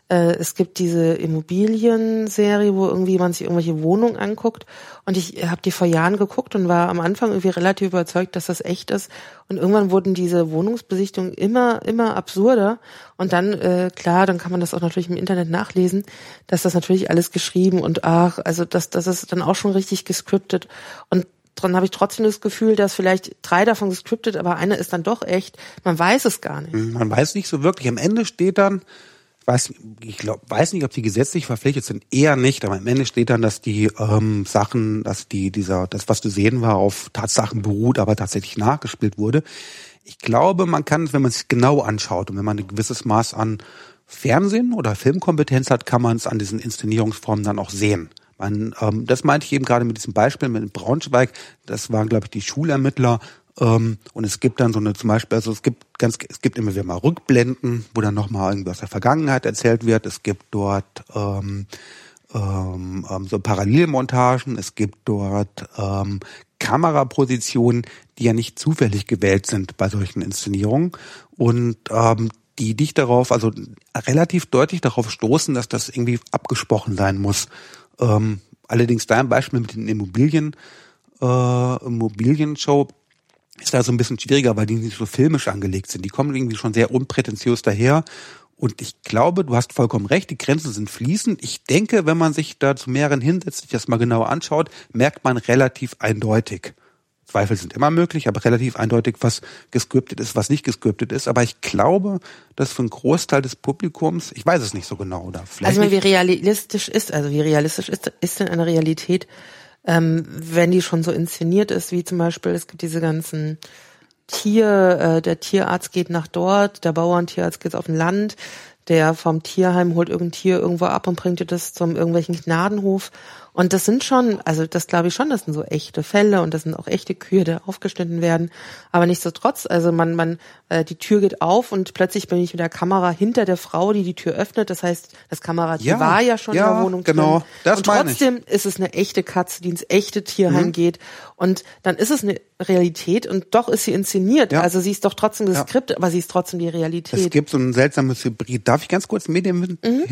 äh, es gibt diese Immobilienserie, wo irgendwie man sich irgendwelche Wohnungen anguckt und ich habe die vor Jahren geguckt und war am Anfang irgendwie relativ überzeugt, dass das echt ist und irgendwann wurden diese Wohnungsbesichtigungen immer immer absurder und dann äh, klar, dann kann man das auch natürlich im Internet nachlesen, dass das natürlich alles geschrieben und ach, also das das ist dann auch schon richtig gescriptet und dran habe ich trotzdem das Gefühl, dass vielleicht drei davon gescriptet, aber eine ist dann doch echt. Man weiß es gar nicht. Man weiß nicht so wirklich. Am Ende steht dann, weiß, ich glaub, weiß nicht, ob die gesetzlich verpflichtet sind, eher nicht, aber am Ende steht dann, dass die ähm, Sachen, dass die, dieser, das, was zu sehen war, auf Tatsachen beruht, aber tatsächlich nachgespielt wurde. Ich glaube, man kann, wenn man es genau anschaut und wenn man ein gewisses Maß an Fernsehen oder Filmkompetenz hat, kann man es an diesen Inszenierungsformen dann auch sehen. Man, ähm, das meinte ich eben gerade mit diesem Beispiel mit Braunschweig. Das waren, glaube ich, die Schulermittler. Ähm, und es gibt dann so eine, zum Beispiel, also es gibt ganz, es gibt immer wieder mal Rückblenden, wo dann nochmal irgendwie aus der Vergangenheit erzählt wird. Es gibt dort ähm, ähm, ähm, so Parallelmontagen. Es gibt dort ähm, Kamerapositionen, die ja nicht zufällig gewählt sind bei solchen Inszenierungen. Und ähm, die dich darauf, also relativ deutlich darauf stoßen, dass das irgendwie abgesprochen sein muss. Ähm, allerdings dein Beispiel mit den Immobilien, äh, Immobilienshow, ist da so ein bisschen schwieriger, weil die nicht so filmisch angelegt sind. Die kommen irgendwie schon sehr unprätentiös daher. Und ich glaube, du hast vollkommen recht, die Grenzen sind fließend. Ich denke, wenn man sich da zu mehreren hinsetzt, sich das mal genauer anschaut, merkt man relativ eindeutig. Zweifel sind immer möglich, aber relativ eindeutig, was gescriptet ist, was nicht gescriptet ist. Aber ich glaube, dass für einen Großteil des Publikums, ich weiß es nicht so genau, oder vielleicht. Also wie realistisch ist, also wie realistisch ist, ist denn eine Realität, ähm, wenn die schon so inszeniert ist, wie zum Beispiel, es gibt diese ganzen Tier, äh, der Tierarzt geht nach dort, der Bauerntierarzt geht auf ein Land, der vom Tierheim holt irgendein Tier irgendwo ab und bringt dir das zum irgendwelchen Gnadenhof und das sind schon, also das glaube ich schon, das sind so echte Fälle und das sind auch echte Kühe, die aufgeschnitten werden. Aber nichtsdestotrotz, also man, man, äh, die Tür geht auf und plötzlich bin ich mit der Kamera hinter der Frau, die die Tür öffnet. Das heißt, das Kamerateam ja, war ja schon ja, in der Wohnung genau, drin. Das und trotzdem ich. ist es eine echte Katze, die ins echte Tierheim mhm. geht. Und dann ist es eine Realität und doch ist sie inszeniert. Ja. Also sie ist doch trotzdem das. Skript, aber sie ist trotzdem die Realität. Es gibt so ein seltsames Hybrid. Darf ich ganz kurz Medien mhm.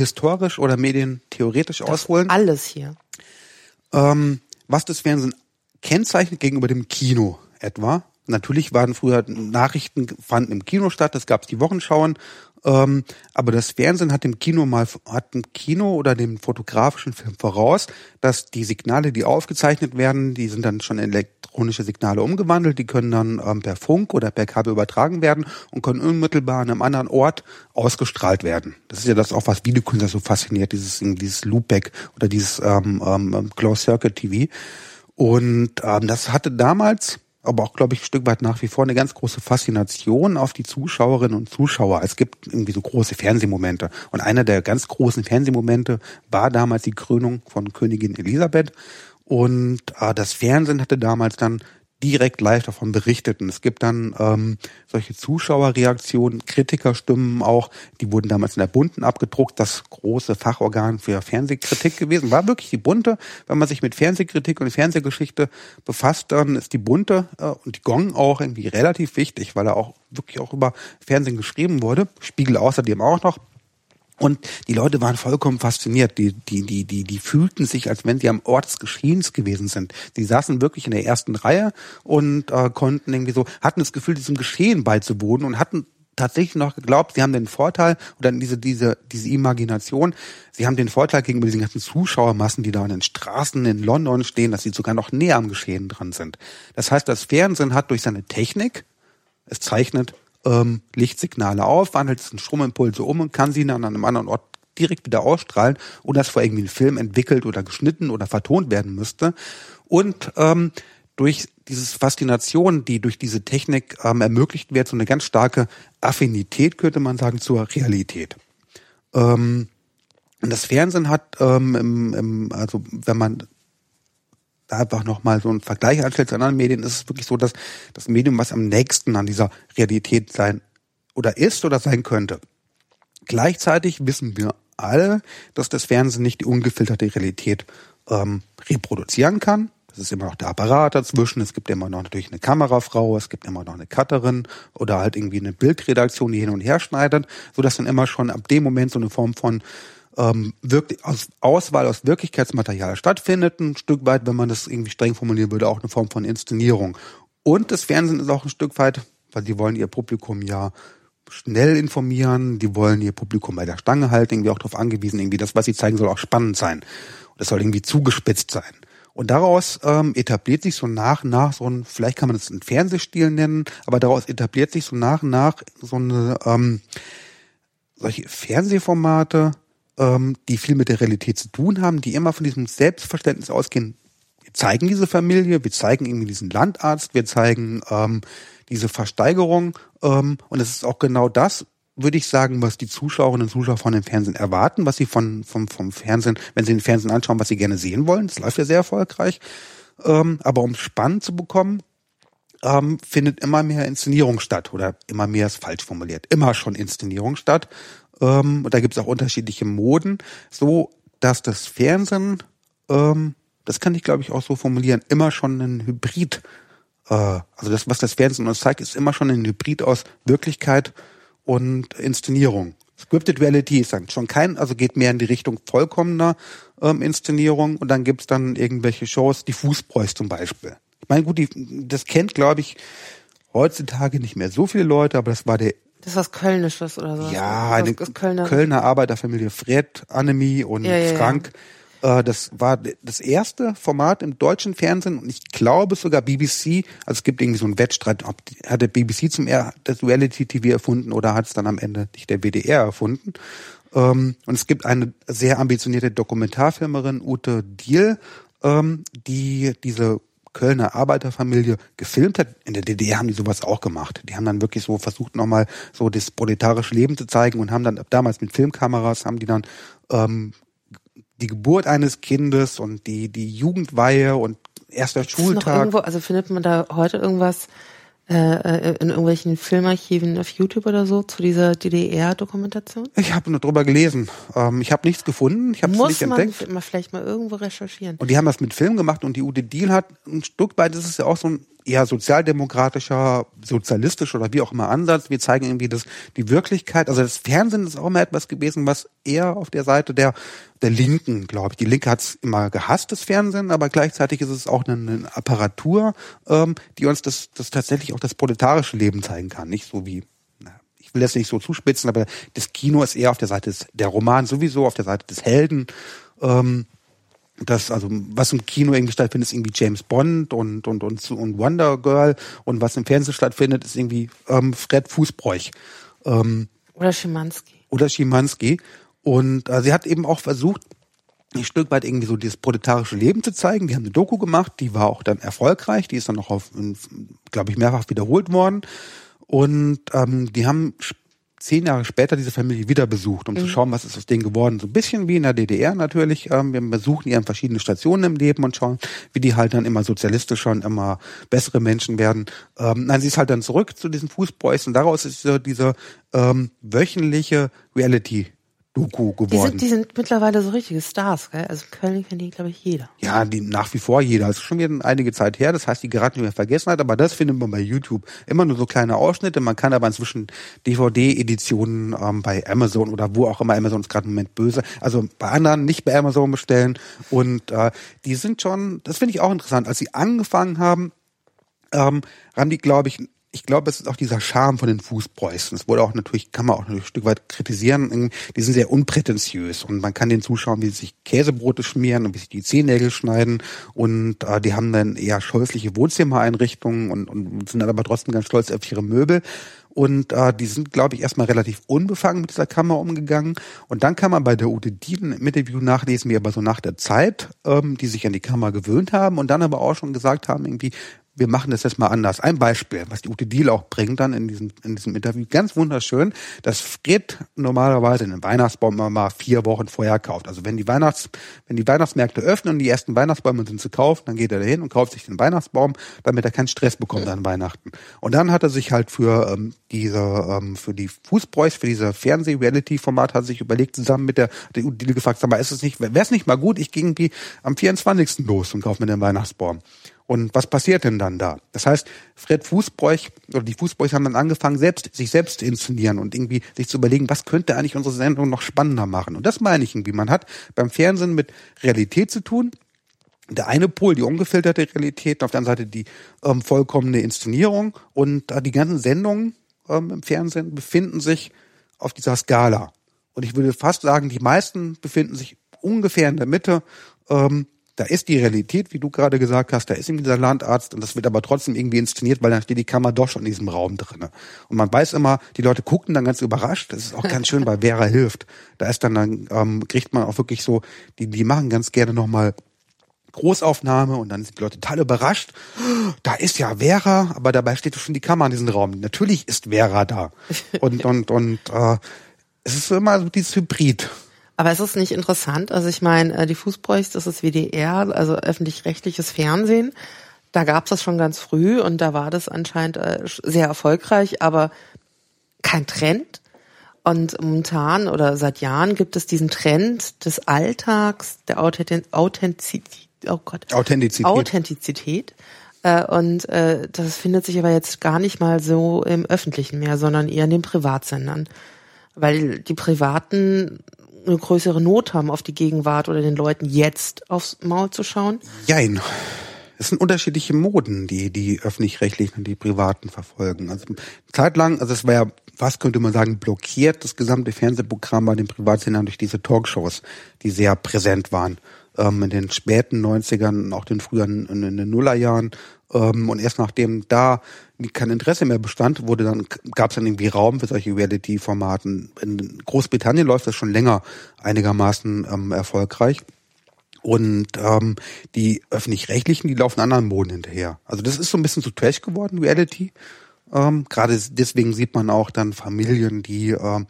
oder medientheoretisch das ausholen? Alles hier ähm, was das Fernsehen kennzeichnet gegenüber dem Kino etwa. Natürlich waren früher Nachrichten fanden im Kino statt, das gab es die Wochenschauen, ähm, aber das Fernsehen hat dem Kino mal hat dem Kino oder dem fotografischen Film voraus, dass die Signale, die aufgezeichnet werden, die sind dann schon elektronische Signale umgewandelt, die können dann ähm, per Funk oder per Kabel übertragen werden und können unmittelbar an einem anderen Ort ausgestrahlt werden. Das ist ja das auch, was Videokünstler so fasziniert, dieses, dieses Loopback oder dieses ähm, ähm, Closed Circuit TV. Und ähm, das hatte damals aber auch, glaube ich, ein Stück weit nach wie vor eine ganz große Faszination auf die Zuschauerinnen und Zuschauer. Es gibt irgendwie so große Fernsehmomente. Und einer der ganz großen Fernsehmomente war damals die Krönung von Königin Elisabeth. Und äh, das Fernsehen hatte damals dann direkt live davon berichtet. Und es gibt dann ähm, solche Zuschauerreaktionen, Kritikerstimmen auch, die wurden damals in der Bunten abgedruckt, das große Fachorgan für Fernsehkritik gewesen. War wirklich die Bunte. Wenn man sich mit Fernsehkritik und Fernsehgeschichte befasst, dann ist die Bunte äh, und die Gong auch irgendwie relativ wichtig, weil er auch wirklich auch über Fernsehen geschrieben wurde. Spiegel außerdem auch noch. Und die Leute waren vollkommen fasziniert. Die, die, die, die, die fühlten sich, als wenn sie am Ort des Geschehens gewesen sind. Die saßen wirklich in der ersten Reihe und äh, konnten irgendwie so, hatten das Gefühl, diesem Geschehen beizuwohnen und hatten tatsächlich noch geglaubt, sie haben den Vorteil oder diese diese diese Imagination, sie haben den Vorteil gegenüber diesen ganzen Zuschauermassen, die da in den Straßen in London stehen, dass sie sogar noch näher am Geschehen dran sind. Das heißt, das Fernsehen hat durch seine Technik, es zeichnet ähm, Lichtsignale auf, wandelt es in Stromimpulse um und kann sie dann an einem anderen Ort direkt wieder ausstrahlen, ohne dass vor irgendwie ein Film entwickelt oder geschnitten oder vertont werden müsste. Und ähm, durch dieses Faszination, die durch diese Technik ähm, ermöglicht wird, so eine ganz starke Affinität, könnte man sagen, zur Realität. Ähm, das Fernsehen hat, ähm, im, im, also wenn man da einfach nochmal so einen Vergleich anstellt zu anderen Medien, ist es wirklich so, dass das Medium, was am nächsten an dieser Realität sein oder ist oder sein könnte. Gleichzeitig wissen wir alle, dass das Fernsehen nicht die ungefilterte Realität ähm, reproduzieren kann. Es ist immer noch der Apparat dazwischen, es gibt immer noch natürlich eine Kamerafrau, es gibt immer noch eine Cutterin oder halt irgendwie eine Bildredaktion, die hin und her schneidet, so dass dann immer schon ab dem Moment so eine Form von ähm, wirklich aus Auswahl aus Wirklichkeitsmaterial stattfindet, ein Stück weit, wenn man das irgendwie streng formulieren würde, auch eine Form von Inszenierung. Und das Fernsehen ist auch ein Stück weit, weil die wollen ihr Publikum ja schnell informieren, die wollen ihr Publikum bei der Stange halten, irgendwie auch darauf angewiesen, irgendwie das, was sie zeigen, soll auch spannend sein. Und das soll irgendwie zugespitzt sein. Und daraus ähm, etabliert sich so nach und nach so ein, vielleicht kann man das einen Fernsehstil nennen, aber daraus etabliert sich so nach und nach so eine ähm, solche Fernsehformate, ähm, die viel mit der Realität zu tun haben, die immer von diesem Selbstverständnis ausgehen. Wir zeigen diese Familie, wir zeigen irgendwie diesen Landarzt, wir zeigen ähm, diese Versteigerung ähm, und es ist auch genau das, würde ich sagen, was die Zuschauerinnen und Zuschauer von dem Fernsehen erwarten, was sie von, vom, vom Fernsehen, wenn sie den Fernsehen anschauen, was sie gerne sehen wollen. Das läuft ja sehr erfolgreich. Ähm, aber um spannend zu bekommen, ähm, findet immer mehr Inszenierung statt oder immer mehr ist falsch formuliert, immer schon Inszenierung statt. Ähm, und da gibt es auch unterschiedliche Moden, so dass das Fernsehen, ähm, das kann ich glaube ich auch so formulieren, immer schon ein Hybrid, äh, also das, was das Fernsehen uns zeigt, ist immer schon ein Hybrid aus Wirklichkeit und Inszenierung. Scripted Reality ist dann schon kein, also geht mehr in die Richtung vollkommener ähm, Inszenierung und dann gibt's dann irgendwelche Shows, die Fußbräus zum Beispiel. Ich meine, gut, die, das kennt, glaube ich, heutzutage nicht mehr so viele Leute, aber das war der das ist was Kölnisches oder so. Ja, eine Kölner, Kölner Arbeiterfamilie Fred, Annemie und ja, ja, Frank. Ja. Äh, das war das erste Format im deutschen Fernsehen und ich glaube sogar BBC, also es gibt irgendwie so einen Wettstreit, ob hat der BBC zum er das Reality TV erfunden oder hat es dann am Ende nicht der WDR erfunden. Ähm, und es gibt eine sehr ambitionierte Dokumentarfilmerin, Ute Diel, ähm, die diese Kölner Arbeiterfamilie gefilmt hat. In der DDR haben die sowas auch gemacht. Die haben dann wirklich so versucht, nochmal so das proletarische Leben zu zeigen und haben dann damals mit Filmkameras, haben die dann ähm, die Geburt eines Kindes und die, die Jugendweihe und erster Schultag. Irgendwo, also findet man da heute irgendwas äh, äh, in irgendwelchen Filmarchiven auf YouTube oder so zu dieser DDR-Dokumentation? Ich habe nur drüber gelesen. Ähm, ich habe nichts gefunden. Ich habe es nicht entdeckt. Muss man vielleicht mal irgendwo recherchieren. Und die haben das mit Film gemacht und die Ute Deal hat ein Stück weit, das ist ja auch so ein eher sozialdemokratischer, sozialistischer oder wie auch immer Ansatz. Wir zeigen irgendwie das, die Wirklichkeit. Also das Fernsehen ist auch immer etwas gewesen, was eher auf der Seite der, der Linken, glaube ich. Die Linke hat es immer gehasst, das Fernsehen, aber gleichzeitig ist es auch eine, eine Apparatur, ähm, die uns das, das tatsächlich auch das proletarische Leben zeigen kann. Nicht so wie ich will das nicht so zuspitzen, aber das Kino ist eher auf der Seite des, der Roman sowieso auf der Seite des Helden. Ähm, das, also was im Kino irgendwie stattfindet, ist irgendwie James Bond und und und, und Wonder Girl und was im Fernsehen stattfindet, ist irgendwie ähm, Fred Fußbräuch. Ähm, oder Schimanski. Oder Schimanski. Und äh, sie hat eben auch versucht, ein Stück weit irgendwie so dieses proletarische Leben zu zeigen. Die haben eine Doku gemacht, die war auch dann erfolgreich, die ist dann noch auf, glaube ich, mehrfach wiederholt worden. Und ähm, die haben zehn Jahre später diese Familie wieder besucht, um mhm. zu schauen, was ist aus denen geworden. So ein bisschen wie in der DDR natürlich. Ähm, wir besuchen die an verschiedenen Stationen im Leben und schauen, wie die halt dann immer sozialistischer und immer bessere Menschen werden. Ähm, nein, sie ist halt dann zurück zu diesen Fußboys und daraus ist diese, diese ähm, wöchentliche Reality Doku geworden. Die sind, die sind mittlerweile so richtige Stars, gell? Also Köln kennt die, glaube ich, jeder. Ja, die nach wie vor jeder. Das ist schon wieder einige Zeit her, das heißt, die geraten nicht mehr Vergessenheit, aber das findet man bei YouTube. Immer nur so kleine Ausschnitte. Man kann aber inzwischen DVD-Editionen ähm, bei Amazon oder wo auch immer Amazon ist gerade im Moment böse. Also bei anderen nicht bei Amazon bestellen. Und äh, die sind schon, das finde ich auch interessant. Als sie angefangen haben, ähm, haben die, glaube ich, ich glaube, es ist auch dieser Charme von den Fußpreußen. Es wurde auch natürlich, kann man auch ein Stück weit kritisieren. Die sind sehr unprätentiös und man kann den zuschauen, wie sie sich Käsebrote schmieren und wie sie die Zehennägel schneiden und äh, die haben dann eher scheußliche Wohnzimmereinrichtungen und, und sind dann aber trotzdem ganz stolz auf ihre Möbel. Und äh, die sind, glaube ich, erstmal relativ unbefangen mit dieser Kamera umgegangen. Und dann kann man bei der Ute Dieden im Interview nachlesen, wie aber so nach der Zeit, ähm, die sich an die Kamera gewöhnt haben und dann aber auch schon gesagt haben, irgendwie, wir machen das jetzt mal anders. Ein Beispiel, was die Ute Diel auch bringt dann in diesem, in diesem Interview, ganz wunderschön, dass Fred normalerweise einen Weihnachtsbaum mal vier Wochen vorher kauft. Also wenn die Weihnachts, wenn die Weihnachtsmärkte öffnen und die ersten Weihnachtsbäume sind zu kaufen, dann geht er dahin und kauft sich den Weihnachtsbaum, damit er keinen Stress bekommt an Weihnachten. Und dann hat er sich halt für ähm, diese, ähm, für die Fußbräuchs, für diese Fernseh-Reality-Format hat sich überlegt, zusammen mit der, der Ute Diel gefragt, sag mal, ist es nicht, wäre es nicht mal gut, ich ging wie am 24. los und kaufe mir den Weihnachtsbaum. Und was passiert denn dann da? Das heißt, Fred Fußbräuch oder die Fußbräuchs haben dann angefangen, selbst, sich selbst zu inszenieren und irgendwie sich zu überlegen, was könnte eigentlich unsere Sendung noch spannender machen. Und das meine ich irgendwie. Man hat beim Fernsehen mit Realität zu tun. Der eine Pol, die ungefilterte Realität, auf der anderen Seite die ähm, vollkommene Inszenierung. Und äh, die ganzen Sendungen ähm, im Fernsehen befinden sich auf dieser Skala. Und ich würde fast sagen, die meisten befinden sich ungefähr in der Mitte. Ähm, da ist die Realität, wie du gerade gesagt hast, da ist irgendwie dieser Landarzt und das wird aber trotzdem irgendwie inszeniert, weil dann steht die Kamera doch schon in diesem Raum drinne. Und man weiß immer, die Leute gucken dann ganz überrascht. Das ist auch ganz schön bei Vera hilft. Da ist dann, dann ähm, kriegt man auch wirklich so, die, die machen ganz gerne nochmal Großaufnahme und dann sind die Leute total überrascht. Da ist ja Vera, aber dabei steht schon die Kamera in diesem Raum. Natürlich ist Vera da. Und, und, und äh, es ist immer so dieses Hybrid. Aber es ist nicht interessant. Also ich meine, äh, die Fußbräuchs, das ist WDR, also öffentlich-rechtliches Fernsehen. Da gab es das schon ganz früh und da war das anscheinend äh, sehr erfolgreich, aber kein Trend. Und momentan oder seit Jahren gibt es diesen Trend des Alltags, der Authentizität. Oh Gott. Authentizität. Authentizität. Äh, und das findet sich aber jetzt gar nicht mal so im Öffentlichen mehr, sondern eher in den Privatsendern. Weil die Privaten eine größere Not haben auf die Gegenwart oder den Leuten jetzt aufs Maul zu schauen? Jein. Es sind unterschiedliche Moden, die die öffentlich-rechtlichen und die privaten verfolgen. Also zeitlang, also es war ja, was könnte man sagen, blockiert das gesamte Fernsehprogramm bei den Privatsendern durch diese Talkshows, die sehr präsent waren ähm, in den späten 90ern, auch den früheren in den Nullerjahren. Ähm, und erst nachdem da kein Interesse mehr bestand, wurde dann gab es dann irgendwie Raum für solche Reality-Formaten. In Großbritannien läuft das schon länger einigermaßen ähm, erfolgreich. Und ähm, die öffentlich-rechtlichen, die laufen anderen Moden hinterher. Also das ist so ein bisschen zu Trash geworden, Reality. Ähm, Gerade deswegen sieht man auch dann Familien, die ähm,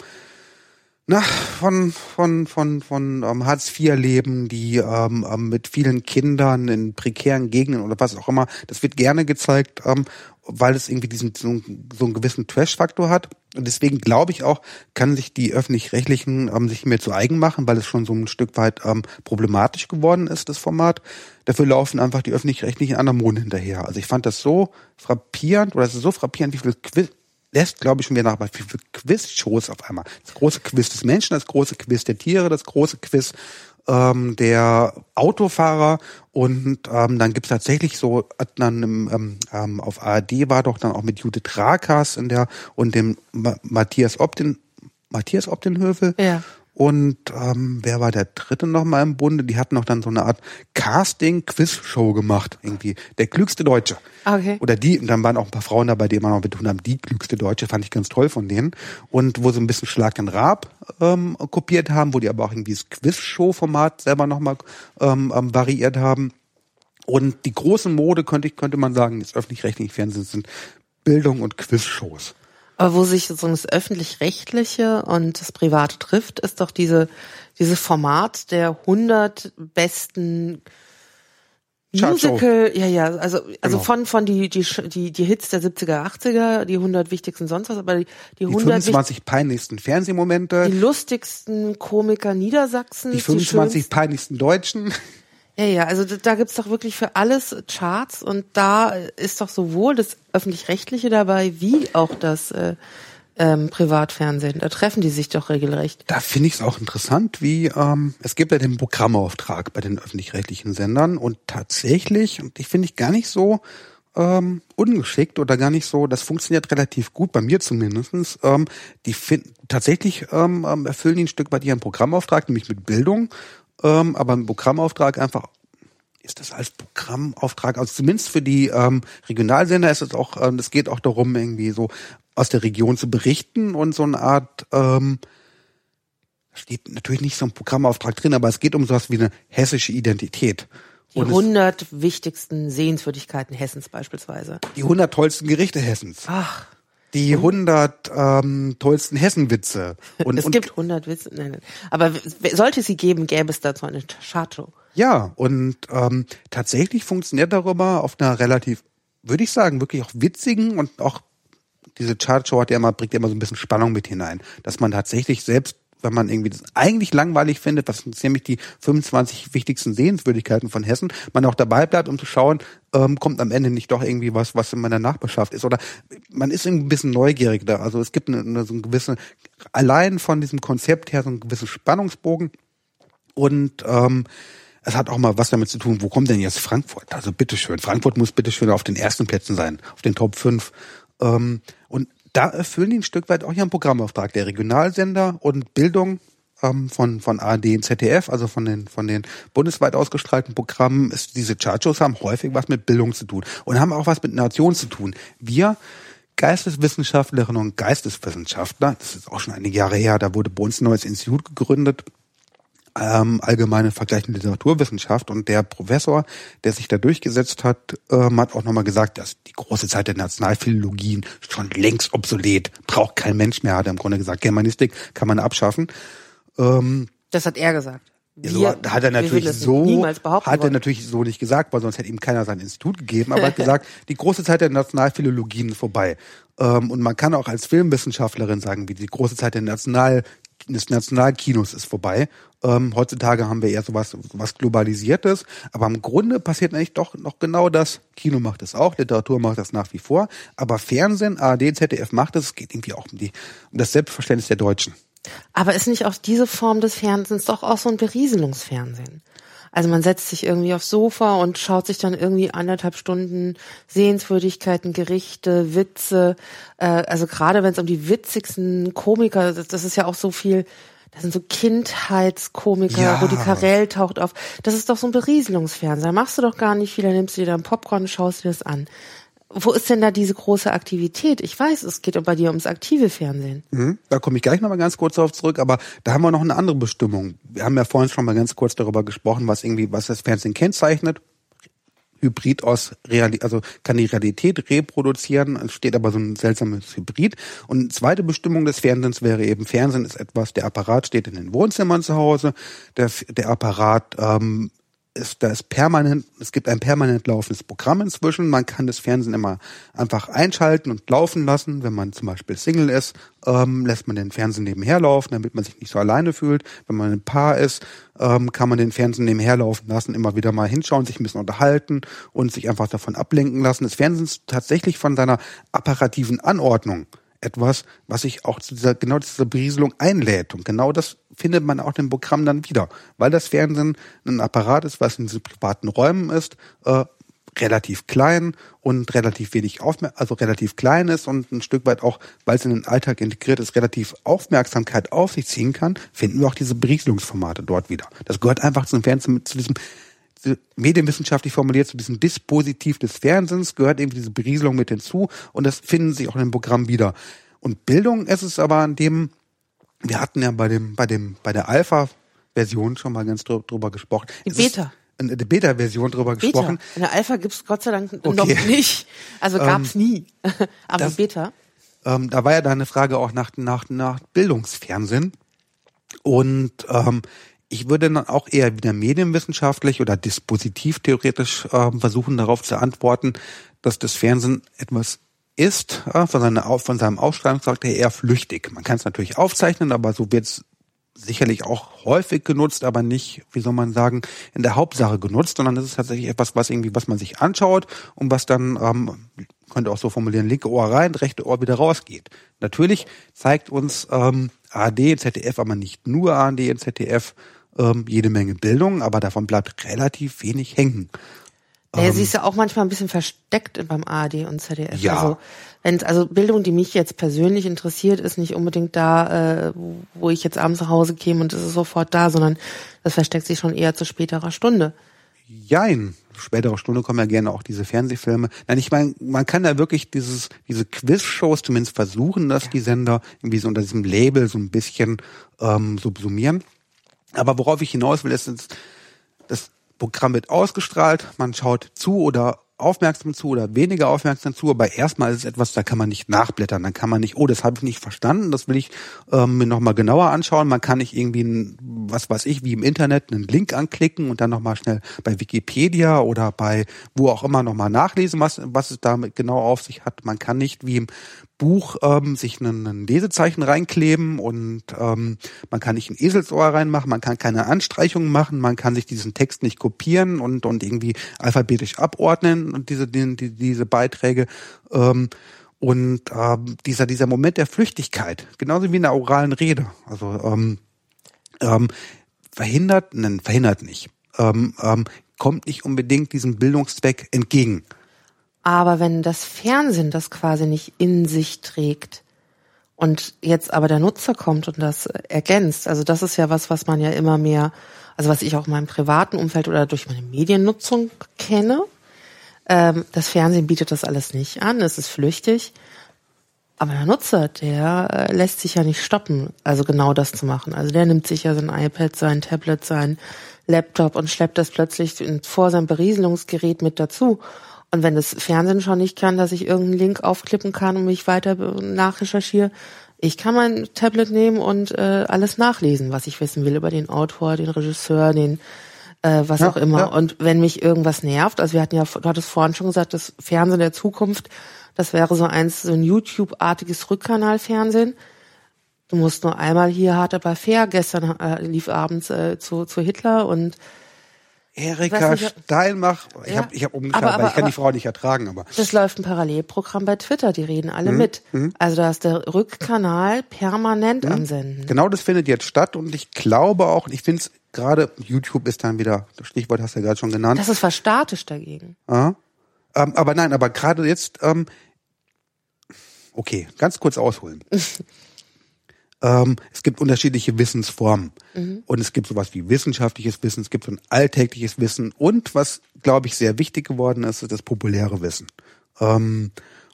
na, von, von, von, von ähm, Hartz IV leben, die ähm, ähm, mit vielen Kindern in prekären Gegenden oder was auch immer. Das wird gerne gezeigt, ähm, weil es irgendwie diesen so, so einen gewissen Trash-Faktor hat. Und deswegen glaube ich auch, kann sich die öffentlich-rechtlichen ähm, sich mehr zu eigen machen, weil es schon so ein Stück weit ähm, problematisch geworden ist, das Format. Dafür laufen einfach die öffentlich-rechtlichen anderen Mond hinterher. Also ich fand das so frappierend, oder es ist so frappierend, wie viel Quiz lässt, glaube ich, schon wieder nach, wie viele Quiz-Shows auf einmal. Das große Quiz des Menschen, das große Quiz der Tiere, das große Quiz ähm, der Autofahrer und ähm, dann gibt's tatsächlich so, dann im, ähm, ähm auf ARD war doch dann auch mit Judith Rakas in der und dem Ma Matthias Obden, Matthias Obdenhövel. Ja. Und ähm, wer war der dritte nochmal im Bunde? Die hatten noch dann so eine Art Casting-Quiz-Show gemacht, irgendwie. Der klügste Deutsche. Okay. Oder die, und dann waren auch ein paar Frauen dabei, die immer noch betont haben, die klügste Deutsche, fand ich ganz toll von denen. Und wo sie ein bisschen Schlag den Rab ähm, kopiert haben, wo die aber auch irgendwie das Quiz-Show-Format selber nochmal ähm, ähm, variiert haben. Und die große Mode, könnte, ich, könnte man sagen, des öffentlich-rechtlichen Fernsehens sind Bildung und Quiz-Shows. Aber wo sich so das öffentlich-rechtliche und das Private trifft, ist doch diese, dieses Format der 100 besten Musical, ja, ja, also, also genau. von, von die, die, die, die Hits der 70er, 80er, die 100 wichtigsten sonst was, aber die, die, die 100 25 peinlichsten Fernsehmomente. Die lustigsten Komiker Niedersachsens. Die 25 die peinlichsten Deutschen. Ja, ja, also da gibt's doch wirklich für alles Charts und da ist doch sowohl das öffentlich-rechtliche dabei wie auch das äh, ähm, Privatfernsehen. Da treffen die sich doch regelrecht. Da finde ich es auch interessant, wie ähm, es gibt ja den Programmauftrag bei den öffentlich-rechtlichen Sendern und tatsächlich, und ich finde ich gar nicht so ähm, ungeschickt oder gar nicht so, das funktioniert relativ gut, bei mir zumindestens. Ähm, die find, tatsächlich ähm, ähm erfüllen die ein Stück weit ihren Programmauftrag, nämlich mit Bildung ähm, aber ein Programmauftrag einfach ist das als Programmauftrag, also zumindest für die ähm, Regionalsender ist es auch, ähm, es geht auch darum, irgendwie so aus der Region zu berichten und so eine Art, ähm, steht natürlich nicht so ein Programmauftrag drin, aber es geht um sowas wie eine hessische Identität. Die 100 wichtigsten Sehenswürdigkeiten Hessens beispielsweise. Die 100 tollsten Gerichte Hessens. Ach die 100 ähm, tollsten Hessenwitze. Und, es gibt 100 Witze, nein, nein. Aber sollte sie geben, gäbe es dazu eine Chartshow. Ja, und ähm, tatsächlich funktioniert darüber auf einer relativ, würde ich sagen, wirklich auch witzigen und auch diese Chartshow hat ja immer, bringt ja immer so ein bisschen Spannung mit hinein, dass man tatsächlich selbst wenn man irgendwie das eigentlich langweilig findet, was sind nämlich die 25 wichtigsten Sehenswürdigkeiten von Hessen, man auch dabei bleibt, um zu schauen, ähm, kommt am Ende nicht doch irgendwie was, was in meiner Nachbarschaft ist. Oder man ist irgendwie ein bisschen neugierig da. Also es gibt eine, eine, so ein gewisse, allein von diesem Konzept her so einen gewissen Spannungsbogen. Und ähm, es hat auch mal was damit zu tun, wo kommt denn jetzt Frankfurt? Also bitteschön. Frankfurt muss bitteschön auf den ersten Plätzen sein, auf den Top 5. Ähm, und da erfüllen die ein Stück weit auch ihren Programmauftrag. Der Regionalsender und Bildung ähm, von, von ARD und ZDF, also von den, von den bundesweit ausgestrahlten Programmen, ist, diese Chartshows haben häufig was mit Bildung zu tun und haben auch was mit Nation zu tun. Wir Geisteswissenschaftlerinnen und Geisteswissenschaftler, das ist auch schon einige Jahre her, da wurde bei uns ein neues Institut gegründet, ähm, allgemeine vergleichende Literaturwissenschaft und der Professor, der sich da durchgesetzt hat, ähm, hat auch nochmal gesagt, dass die große Zeit der Nationalphilologien schon längst obsolet, braucht kein Mensch mehr, hat er im Grunde gesagt. Germanistik kann man abschaffen. Ähm, das hat er gesagt. Wir, so hat er natürlich so hat er natürlich so nicht gesagt, weil sonst hätte ihm keiner sein Institut gegeben. Aber er hat [LAUGHS] gesagt, die große Zeit der Nationalphilologien ist vorbei. Ähm, und man kann auch als Filmwissenschaftlerin sagen, wie die große Zeit der National des Nationalkinos ist vorbei. Ähm, heutzutage haben wir eher sowas, was Globalisiertes, aber im Grunde passiert eigentlich doch noch genau das. Kino macht es auch, Literatur macht das nach wie vor, aber Fernsehen, ARD, ZDF macht es. Es geht irgendwie auch um, die, um das Selbstverständnis der Deutschen. Aber ist nicht auch diese Form des Fernsehens doch auch so ein Berieselungsfernsehen? Also man setzt sich irgendwie aufs Sofa und schaut sich dann irgendwie anderthalb Stunden Sehenswürdigkeiten, Gerichte, Witze. Äh, also gerade wenn es um die witzigsten Komiker, das, das ist ja auch so viel das sind so Kindheitskomiker, Ja. Rudi Carell taucht auf. Das ist doch so ein Berieselungsfernseher. Machst du doch gar nicht viel, dann nimmst du dir dein Popcorn und schaust dir das an. Wo ist denn da diese große Aktivität? Ich weiß, es geht bei dir ums aktive Fernsehen. Mhm. Da komme ich gleich nochmal ganz kurz darauf zurück, aber da haben wir noch eine andere Bestimmung. Wir haben ja vorhin schon mal ganz kurz darüber gesprochen, was irgendwie, was das Fernsehen kennzeichnet. Hybrid aus Realität, also kann die Realität reproduzieren, es steht aber so ein seltsames Hybrid. Und zweite Bestimmung des Fernsehens wäre eben, Fernsehen ist etwas, der Apparat steht in den Wohnzimmern zu Hause, der, der Apparat ähm, ist, da ist permanent, es gibt ein permanent laufendes Programm inzwischen. Man kann das Fernsehen immer einfach einschalten und laufen lassen. Wenn man zum Beispiel Single ist, ähm, lässt man den Fernsehen nebenher laufen, damit man sich nicht so alleine fühlt. Wenn man ein Paar ist, ähm, kann man den Fernsehen nebenher laufen lassen, immer wieder mal hinschauen, sich ein bisschen unterhalten und sich einfach davon ablenken lassen. Das Fernsehen ist tatsächlich von seiner apparativen Anordnung etwas, was sich auch zu dieser, genau zu dieser Berieselung einlädt. Und genau das findet man auch im Programm dann wieder. Weil das Fernsehen ein Apparat ist, was in diesen privaten Räumen ist, äh, relativ klein und relativ wenig aufmer also relativ klein ist und ein Stück weit auch, weil es in den Alltag integriert ist, relativ Aufmerksamkeit auf sich ziehen kann, finden wir auch diese Berieselungsformate dort wieder. Das gehört einfach zum Fernsehen, zu diesem medienwissenschaftlich formuliert, zu diesem Dispositiv des Fernsehens gehört eben diese Berieselung mit hinzu und das finden Sie auch in dem Programm wieder. Und Bildung ist es aber an dem, wir hatten ja bei dem, bei dem, bei der Alpha-Version schon mal ganz drü- drüber gesprochen. Die Es Beta. In der Beta-Version drüber Beta. gesprochen. In der Alpha gibt's Gott sei Dank noch Okay. nicht. Also gab's nie. [LAUGHS] Aber das- Beta. Ähm, da war ja da eine Frage auch nach, nach, nach Bildungsfernsehen. Und ähm, ich würde dann auch eher wieder medienwissenschaftlich oder dispositivtheoretisch ähm, versuchen, darauf zu antworten, dass das Fernsehen etwas ist, äh, von, seiner, von seinem Ausstrahlungscharakter her eher flüchtig. Man kann es natürlich aufzeichnen, aber so wird es sicherlich auch häufig genutzt, aber nicht, wie soll man sagen, in der Hauptsache genutzt, sondern es ist tatsächlich etwas, was irgendwie, was man sich anschaut und was dann, ähm, könnte auch so formulieren, linke Ohr rein, rechte Ohr wieder rausgeht. Natürlich zeigt uns ähm, ARD, ZDF, aber nicht nur ARD und ZDF ähm, jede Menge Bildung, aber davon bleibt relativ wenig hängen. Ja, sie ist ja auch manchmal ein bisschen versteckt beim ARD und ZDF. Ja. Also, wenn's, also Bildung, die mich jetzt persönlich interessiert, ist nicht unbedingt da, äh, wo- ich jetzt abends nach Hause käme und es ist sofort da, sondern das versteckt sich schon eher zu späterer Stunde. Jein. Spätere Stunde kommen ja gerne auch diese Fernsehfilme. Nein, ich meine, man kann da wirklich dieses, diese Quiz-Shows zumindest versuchen, dass die Sender irgendwie so unter diesem Label so ein bisschen ähm, subsumieren. Aber worauf ich hinaus will, ist, das Programm wird ausgestrahlt, man schaut zu oder aufmerksam zu oder weniger aufmerksam zu, aber erstmal ist es etwas, da kann man nicht nachblättern, dann kann man nicht, oh, das habe ich nicht verstanden, das will ich ähm, mir nochmal genauer anschauen, man kann nicht irgendwie, ein, was weiß ich, wie im Internet einen Link anklicken und dann nochmal schnell bei Wikipedia oder bei wo auch immer nochmal nachlesen, was, was es damit genau auf sich hat. Man kann nicht wie im Buch ähm, sich einen Lesezeichen reinkleben und ähm, man kann nicht ein Eselsohr reinmachen, man kann keine Anstreichungen machen, man kann sich diesen Text nicht kopieren und, und irgendwie alphabetisch abordnen und diese, die, die, diese Beiträge. Ähm, und ähm, dieser, dieser Moment der Flüchtigkeit, genauso wie in der oralen Rede, also ähm, ähm, verhindert, nein, verhindert nicht, ähm, ähm, kommt nicht unbedingt diesem Bildungszweck entgegen. Aber wenn das Fernsehen das quasi nicht in sich trägt und jetzt aber der Nutzer kommt und das ergänzt, also das ist ja was, was man ja immer mehr, also was ich auch in meinem privaten Umfeld oder durch meine Mediennutzung kenne. Ähm, das Fernsehen bietet das alles nicht an, es ist flüchtig. Aber der Nutzer, der äh, lässt sich ja nicht stoppen, also genau das zu machen. Also der nimmt sich ja sein iPad, sein Tablet, sein Laptop und schleppt das plötzlich vor sein Berieselungsgerät mit dazu. Und wenn das Fernsehen schon nicht kann, dass ich irgendeinen Link aufklippen kann und mich weiter nachrecherchiere, ich kann mein Tablet nehmen und äh, alles nachlesen, was ich wissen will über den Autor, den Regisseur, den äh, was Ja, auch immer. ja. Und wenn mich irgendwas nervt, also wir hatten ja, du hattest vorhin schon gesagt, das Fernsehen der Zukunft, das wäre so eins, so ein YouTube-artiges Rückkanalfernsehen. Du musst nur einmal hier hart aber fair. Gestern äh, lief abends äh, zu, zu Hitler und Erika nicht, Steinmach, ich Ja. habe ich hab umgeschaltet, Aber- weil aber- ich kann die aber- Frau nicht ertragen, aber es läuft ein Parallelprogramm bei Twitter, die reden alle Mhm. mit. Also da ist der Rückkanal permanent am Senden. Genau das findet jetzt statt und ich glaube auch, ich finde es gerade YouTube ist dann wieder, das Stichwort hast du ja gerade schon genannt. Das ist fast statisch dagegen. Ja. Ähm, aber nein, aber gerade jetzt, ähm, okay, ganz kurz ausholen. [LAUGHS] ähm, es gibt unterschiedliche Wissensformen. Mhm. Und es gibt sowas wie wissenschaftliches Wissen, es gibt so ein alltägliches Wissen und was, glaube ich, sehr wichtig geworden ist, ist das populäre Wissen. Ähm,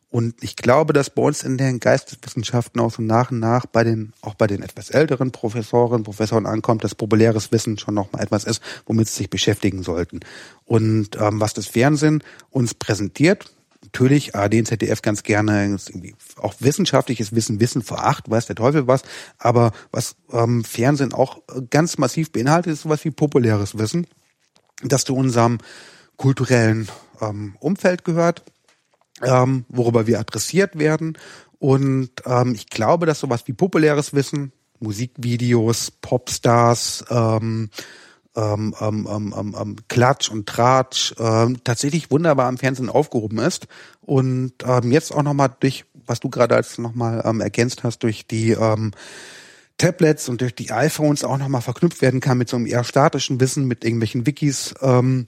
und ich glaube, dass bei uns in den Geisteswissenschaften auch so nach und nach bei den, auch bei den etwas älteren Professoren, Professoren ankommt, dass populäres Wissen schon noch mal etwas ist, womit sie sich beschäftigen sollten. Und ähm, was das Fernsehen uns präsentiert, natürlich ARD und ZDF ganz gerne auch wissenschaftliches Wissen, Wissen vor acht, weiß der Teufel was, aber was ähm, Fernsehen auch ganz massiv beinhaltet, ist sowas wie populäres Wissen, das zu unserem kulturellen ähm, Umfeld gehört ähm, worüber wir adressiert werden. Und ähm, ich glaube, dass sowas wie populäres Wissen, Musikvideos, Popstars, ähm, ähm, ähm, ähm, ähm, ähm Klatsch und Tratsch ähm, tatsächlich wunderbar im Fernsehen aufgehoben ist und ähm, jetzt auch nochmal durch, was du gerade als nochmal ähm, ergänzt hast, durch die ähm, Tablets und durch die iPhones auch nochmal verknüpft werden kann mit so einem eher statischen Wissen, mit irgendwelchen Wikis, ähm,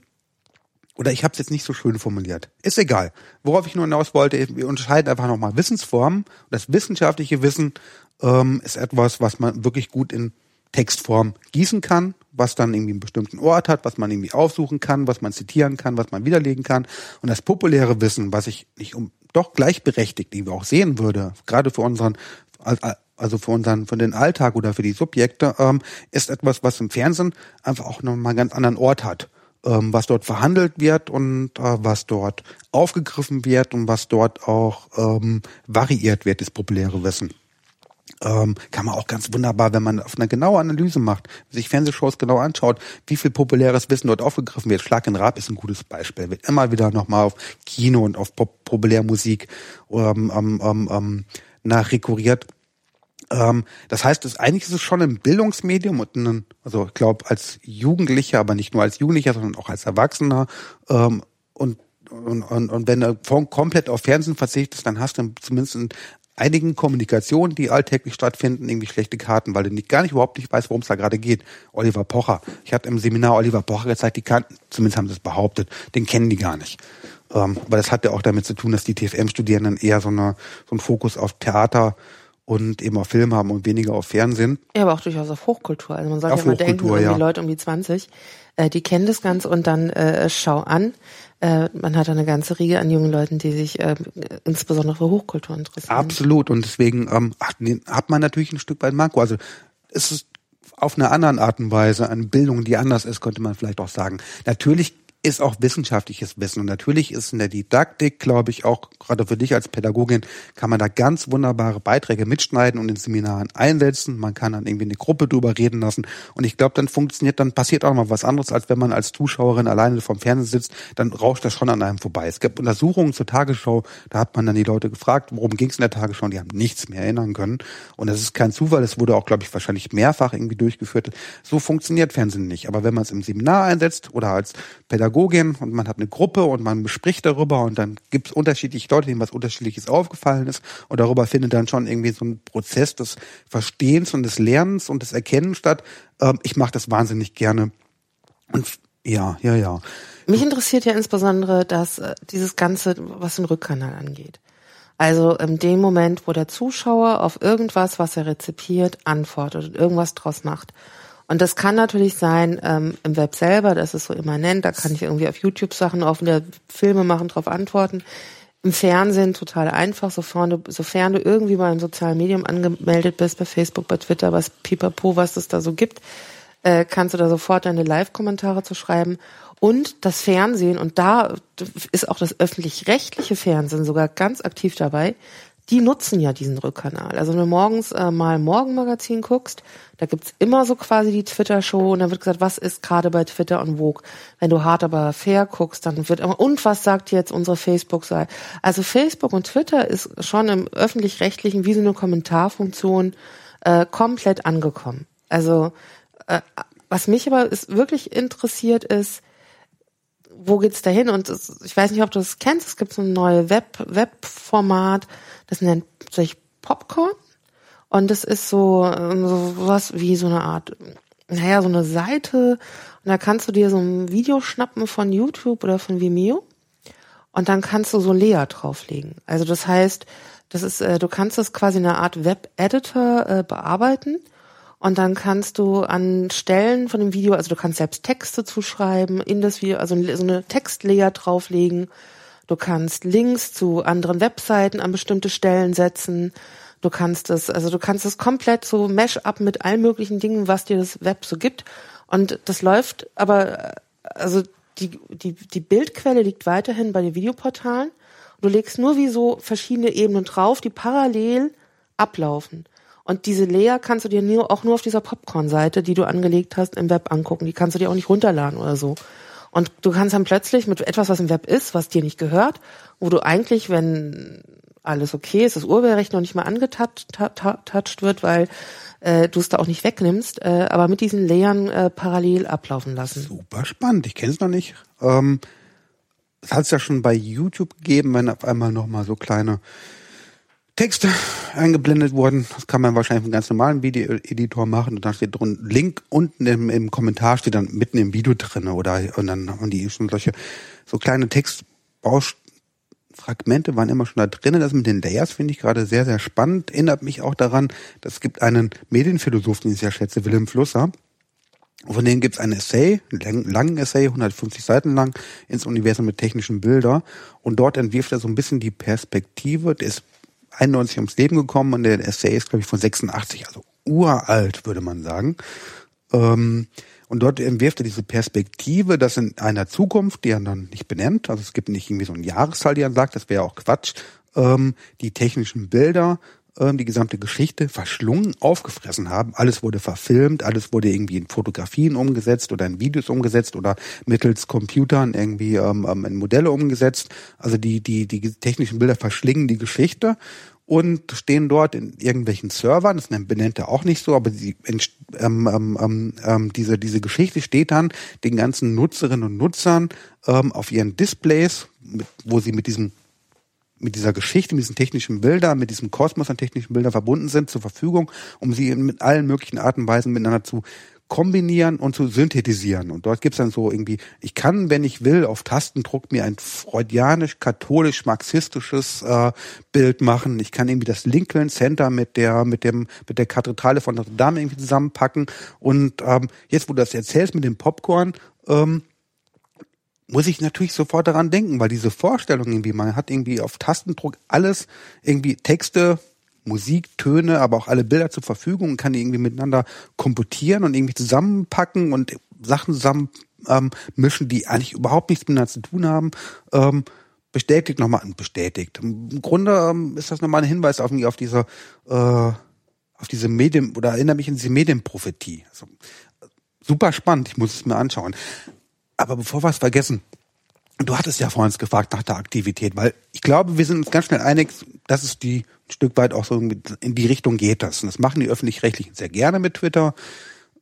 oder ich habe es jetzt nicht so schön formuliert. Ist egal. Worauf ich nur hinaus wollte, wir unterscheiden einfach nochmal Wissensformen. Das wissenschaftliche Wissen ähm, ist etwas, was man wirklich gut in Textform gießen kann, was dann irgendwie einen bestimmten Ort hat, was man irgendwie aufsuchen kann, was man zitieren kann, was man widerlegen kann. Und das populäre Wissen, was ich nicht um doch gleichberechtigt irgendwie auch sehen würde, gerade für unseren also für unseren, für den Alltag oder für die Subjekte, ähm, ist etwas, was im Fernsehen einfach auch nochmal einen ganz anderen Ort hat ähm, was dort verhandelt wird und äh, was dort aufgegriffen wird und was dort auch ähm, variiert wird, das populäre Wissen. Ähm, kann man auch ganz wunderbar, wenn man auf eine genaue Analyse macht, sich Fernsehshows genau anschaut, wie viel populäres Wissen dort aufgegriffen wird. Schlag in Rab ist ein gutes Beispiel. Wird immer wieder nochmal auf Kino und auf Pop Populärmusik ähm, ähm, ähm, ähm nachrekurriert. Ähm, das heißt, es, eigentlich ist es schon ein Bildungsmedium und ein, also ich glaube als Jugendlicher, aber nicht nur als Jugendlicher, sondern auch als Erwachsener. Ähm, und, und, und, und wenn du komplett auf Fernsehen verzichtest, dann hast du zumindest in einigen Kommunikationen, die alltäglich stattfinden, irgendwie schlechte Karten, weil du nicht, gar nicht überhaupt nicht weißt, worum es da gerade geht. Oliver Pocher. Ich hatte im Seminar Oliver Pocher gezeigt, die kannten, zumindest haben sie es behauptet, den kennen die gar nicht. Ähm, aber das hat ja auch damit zu tun, dass die TFM-Studierenden eher so, eine, so einen Fokus auf Theater und eben auf Film haben und weniger auf Fernsehen. Ja, aber auch durchaus auf Hochkultur. Also man sollte ja mal denken, ja. die Leute um die 20, äh, die kennen das Ganze und dann äh, schau an. Äh, man hat eine ganze Riege an jungen Leuten, die sich äh, insbesondere für Hochkultur interessieren. Absolut. Und deswegen ähm, hat, man natürlich ein Stück weit Marco. Also es ist auf eine andere Art und Weise eine Bildung, die anders ist, könnte man vielleicht auch sagen. Natürlich ist auch wissenschaftliches Wissen. Und natürlich ist in der Didaktik, glaube ich, auch gerade für dich als Pädagogin, kann man da ganz wunderbare Beiträge mitschneiden und in Seminaren einsetzen. Man kann dann irgendwie eine Gruppe drüber reden lassen. Und ich glaube, dann funktioniert, dann passiert auch mal was anderes, als wenn man als Zuschauerin alleine vom Fernsehen sitzt, dann rauscht das schon an einem vorbei. Es gibt Untersuchungen zur Tagesschau, da hat man dann die Leute gefragt, worum ging es in der Tagesschau, und die haben nichts mehr erinnern können. Und das ist kein Zufall, es wurde auch, glaube ich, wahrscheinlich mehrfach irgendwie durchgeführt. So funktioniert Fernsehen nicht. Aber wenn man es im Seminar einsetzt oder als Pädagoge Pädagogin und man hat eine Gruppe und man bespricht darüber und dann gibt es unterschiedliche Leute, denen was Unterschiedliches aufgefallen ist und darüber findet dann schon irgendwie so ein Prozess des Verstehens und des Lernens und des Erkennens statt. Ähm, ich mache das wahnsinnig gerne und ja, ja, ja. Mich interessiert ja insbesondere dass äh, dieses Ganze, was den Rückkanal angeht. Also in dem Moment, wo der Zuschauer auf irgendwas, was er rezipiert, antwortet und irgendwas draus macht. Und das kann natürlich sein ähm, im Web selber, das ist so immanent, da kann ich irgendwie auf YouTube Sachen der Filme machen, drauf antworten. Im Fernsehen total einfach, sofern du, sofern du irgendwie bei einem sozialen Medium angemeldet bist, bei Facebook, bei Twitter, was pipapo, was es da so gibt, äh, kannst du da sofort deine Live-Kommentare zu schreiben. Und das Fernsehen, und da ist auch das öffentlich-rechtliche Fernsehen sogar ganz aktiv dabei, die nutzen ja diesen Rückkanal. Also wenn du morgens äh, mal Morgenmagazin guckst, da gibt's immer so quasi die Twitter-Show und dann wird gesagt, was ist gerade bei Twitter und Vogue. Wenn du hart aber fair guckst, dann wird immer, und was sagt jetzt unsere Facebook-Seite? Also Facebook und Twitter ist schon im öffentlich-rechtlichen wie so eine Kommentarfunktion äh, komplett angekommen. Also äh, was mich aber ist, wirklich interessiert ist, wo geht's dahin? Und ich weiß nicht, ob du das kennst. Es gibt so ein neues Web Webformat, das nennt sich Popcorn. Und das ist so, so was wie so eine Art naja, so eine Seite und da kannst du dir so ein Video schnappen von YouTube oder von Vimeo und dann kannst du so Layer drauflegen. Also das heißt, das ist, äh, du kannst das quasi in einer Art Web-Editor äh, bearbeiten und dann kannst du an Stellen von dem Video, also du kannst selbst Texte zuschreiben in das Video, also so eine Textlayer drauflegen. Du kannst Links zu anderen Webseiten an bestimmte Stellen setzen. Du kannst es, also du kannst es komplett so mesh up mit allen möglichen Dingen, was dir das Web so gibt. Und das läuft, aber also die, die, die Bildquelle liegt weiterhin bei den Videoportalen. Du legst nur wie so verschiedene Ebenen drauf, die parallel ablaufen. Und diese Layer kannst du dir nur, auch nur auf dieser Popcorn-Seite, die du angelegt hast, im Web angucken. Die kannst du dir auch nicht runterladen oder so. Und du kannst dann plötzlich mit etwas, was im Web ist, was dir nicht gehört, wo du eigentlich, wenn alles okay ist, das Urheberrecht noch nicht mal angetouched wird, weil äh, du es da auch nicht wegnimmst, äh, aber mit diesen Layern äh, parallel ablaufen lassen. Super spannend, ich kenne es noch nicht. Ähm, es hat es ja schon bei YouTube gegeben, wenn auf einmal nochmal so kleine Texte eingeblendet wurden. Das kann man wahrscheinlich einem ganz normalen Video-Editor machen und dann steht drin Link unten im, im Kommentar steht dann mitten im Video drinne oder und dann haben die schon solche so kleine Textbaufragmente waren immer schon da drinnen. Das mit den Layers finde ich gerade sehr sehr spannend. Erinnert mich auch daran, dass es gibt einen Medienphilosoph, den ich sehr schätze, Willem Flusser. Von dem gibt es ein Essay, einen langen Essay, 150 Seiten lang, ins Universum mit technischen Bilder. Und dort entwirft er so ein bisschen die Perspektive, der ist 91 ums Leben gekommen und der Essay ist, glaube ich, von 86, also uralt, würde man sagen. Ähm, und dort entwirft er diese Perspektive, dass in einer Zukunft, die er dann nicht benennt, also es gibt nicht irgendwie so eine Jahreszahl, die er sagt, das wäre auch Quatsch, ähm, die technischen Bilder die gesamte Geschichte verschlungen, aufgefressen haben. Alles wurde verfilmt, alles wurde irgendwie in Fotografien umgesetzt oder in Videos umgesetzt oder mittels Computern irgendwie ähm, ähm in Modelle umgesetzt. Also die, die, die technischen Bilder verschlingen die Geschichte und stehen dort in irgendwelchen Servern, das benennt er auch nicht so, aber die, ähm, ähm, ähm, ähm, diese, diese Geschichte steht dann den ganzen Nutzerinnen und Nutzern ähm, auf ihren Displays, mit, wo sie mit diesem mit dieser Geschichte, mit diesen technischen Bildern, mit diesem Kosmos an technischen Bildern verbunden sind, zur Verfügung, um sie mit allen möglichen Arten und Weisen miteinander zu kombinieren und zu synthetisieren. Und dort gibt's dann so irgendwie, ich kann, wenn ich will, auf Tastendruck mir ein freudianisch, katholisch, marxistisches äh, Bild machen. Ich kann irgendwie das Lincoln Center mit der, mit dem, mit der Kathedrale von Notre Dame irgendwie zusammenpacken. Und ähm, jetzt, wo du das erzählst mit dem Popcorn, ähm, muss ich natürlich sofort daran denken, weil diese Vorstellung irgendwie, man hat irgendwie auf Tastendruck alles, irgendwie Texte, Musik, Töne, aber auch alle Bilder zur Verfügung und kann die irgendwie miteinander komputieren und irgendwie zusammenpacken und Sachen zusammen ähm, mischen, die eigentlich überhaupt nichts miteinander zu tun haben. Ähm, bestätigt nochmal, bestätigt. Im Grunde ähm, ist das nochmal ein Hinweis auf, auf diese, äh, auf diese Medien, oder erinnert mich an diese Medienprophetie. Also, super spannend, ich muss es mir anschauen. Aber bevor wir es vergessen, du hattest ja vorhin gefragt nach der Aktivität, weil ich glaube, wir sind uns ganz schnell einig, dass es die ein Stück weit auch so in die Richtung geht das. Und das machen die öffentlich-rechtlichen sehr gerne mit Twitter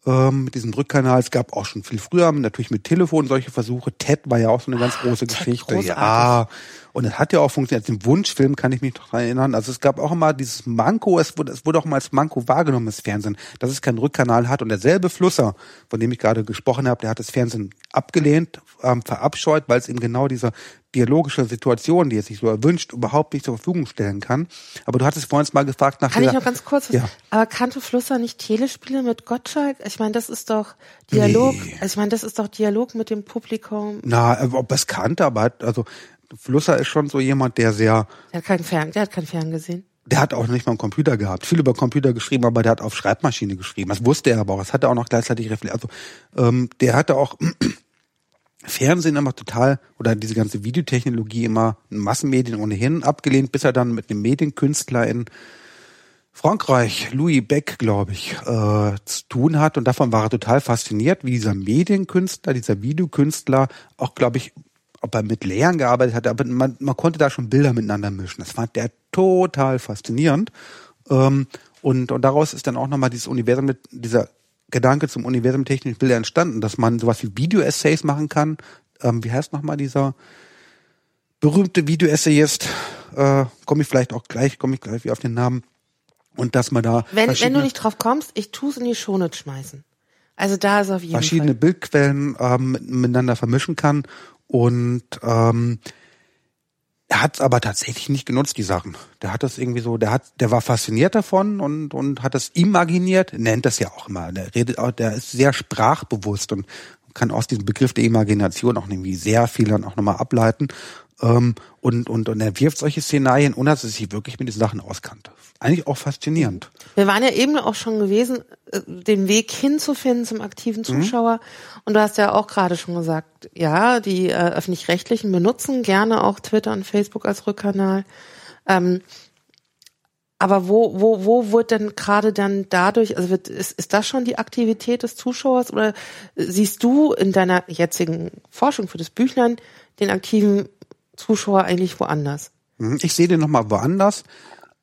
ähm, mit diesem Rückkanal. Es gab auch schon viel früher natürlich mit Telefon solche Versuche. TED war ja auch so eine ganz große Ted, Geschichte. Ja. Und es hat ja auch funktioniert. Den Wunschfilm kann ich mich noch daran erinnern. Also es gab auch immer dieses Manko, es wurde, es wurde auch mal als Manko wahrgenommen, das Fernsehen, dass es keinen Rückkanal hat. Und derselbe Flusser, von dem ich gerade gesprochen habe, der hat das Fernsehen abgelehnt, ähm, verabscheut, weil es eben genau dieser dialogische Situation, die er sich so erwünscht, überhaupt nicht zur Verfügung stellen kann. Aber du hattest vorhin mal gefragt nach Kann ich noch ganz kurz? Ja. Aber kannte Flusser nicht Telespiele mit Gottschalk? Ich meine, das ist doch Dialog. Nee. Also ich meine, das ist doch Dialog mit dem Publikum. Na, äh, ob es kannte, aber hat, also Flusser ist schon so jemand, der sehr. Der hat keinen Fern, der hat keinen Fern gesehen. Der hat auch nicht mal einen Computer gehabt. Viel über Computer geschrieben, aber der hat auf Schreibmaschine geschrieben. Das wusste er aber auch. Das hat er auch noch gleichzeitig reflektiert. Also ähm, der hatte auch Fernsehen immer total oder diese ganze Videotechnologie immer Massenmedien ohnehin abgelehnt, bis er dann mit einem Medienkünstler in Frankreich, Louis Beck, glaube ich, äh, zu tun hat. Und davon war er total fasziniert, wie dieser Medienkünstler, dieser Videokünstler auch, glaube ich, ob er mit Lehrern gearbeitet hat, aber man, man konnte da schon Bilder miteinander mischen. Das fand der total faszinierend. Ähm, und, und daraus ist dann auch nochmal dieses Universum mit dieser Gedanke zum Universum technischen Bilder entstanden, dass man sowas wie Video-Essays machen kann. Ähm, wie heißt nochmal dieser berühmte Video-Essayist? Äh, komme ich vielleicht auch gleich, komme ich gleich wie auf den Namen. Und dass man da. Wenn, wenn du nicht drauf kommst, ich tue es in die Shownotes schmeißen. Also da ist auf jeden verschiedene Fall. Bildquellen ähm, miteinander vermischen kann und ähm, er hat es aber tatsächlich nicht genutzt, die Sachen. Der hat das irgendwie so, der hat, der war fasziniert davon und, und hat das imaginiert, nennt das ja auch immer. Der redet auch, der ist sehr sprachbewusst und kann aus diesem Begriff der Imagination auch irgendwie sehr viel dann auch nochmal ableiten. Ähm, und, und, und er wirft solche Szenarien, ohne dass er sich wirklich mit diesen Sachen auskannte. Eigentlich auch faszinierend. Wir waren ja eben auch schon gewesen, äh, den Weg hinzufinden zum aktiven Mhm. Zuschauer. Und du hast ja auch gerade schon gesagt, ja, die äh, öffentlich-rechtlichen benutzen gerne auch Twitter und Facebook als Rückkanal. Ähm, aber wo, wo, wo wird denn gerade dann dadurch, also wird, ist, ist das schon die Aktivität des Zuschauers oder siehst du in deiner jetzigen Forschung für das Büchlein den aktiven Zuschauer eigentlich woanders? Mhm. Ich sehe den nochmal woanders.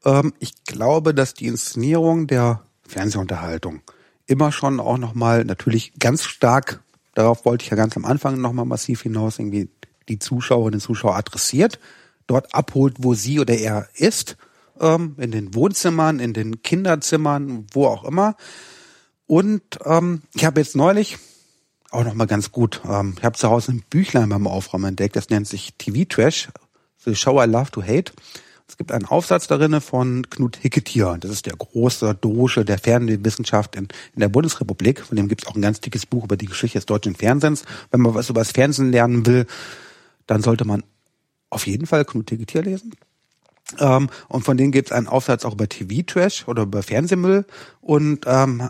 Ähm, ich glaube, dass die Inszenierung der Fernsehunterhaltung immer schon auch nochmal natürlich ganz stark, darauf wollte ich ja ganz am Anfang nochmal massiv hinaus, irgendwie die Zuschauerinnen und Zuschauer adressiert, dort abholt, wo sie oder er ist, ähm, in den Wohnzimmern, in den Kinderzimmern, wo auch immer. Und ähm, ich habe jetzt neulich auch nochmal ganz gut, ähm, ich habe zu Hause ein Büchlein beim Aufräumen entdeckt, das nennt sich TV Trash, The Show I Love to Hate. Es gibt einen Aufsatz darin von Knut Hicketier. Das ist der große Doge der Fernsehwissenschaft in, in der Bundesrepublik. Von dem gibt es auch ein ganz dickes Buch über die Geschichte des deutschen Fernsehens. Wenn man was über das Fernsehen lernen will, dann sollte man auf jeden Fall Knut Hicketier lesen. Ähm, und von denen gibt es einen Aufsatz auch über TV-Trash oder über Fernsehmüll und ähm,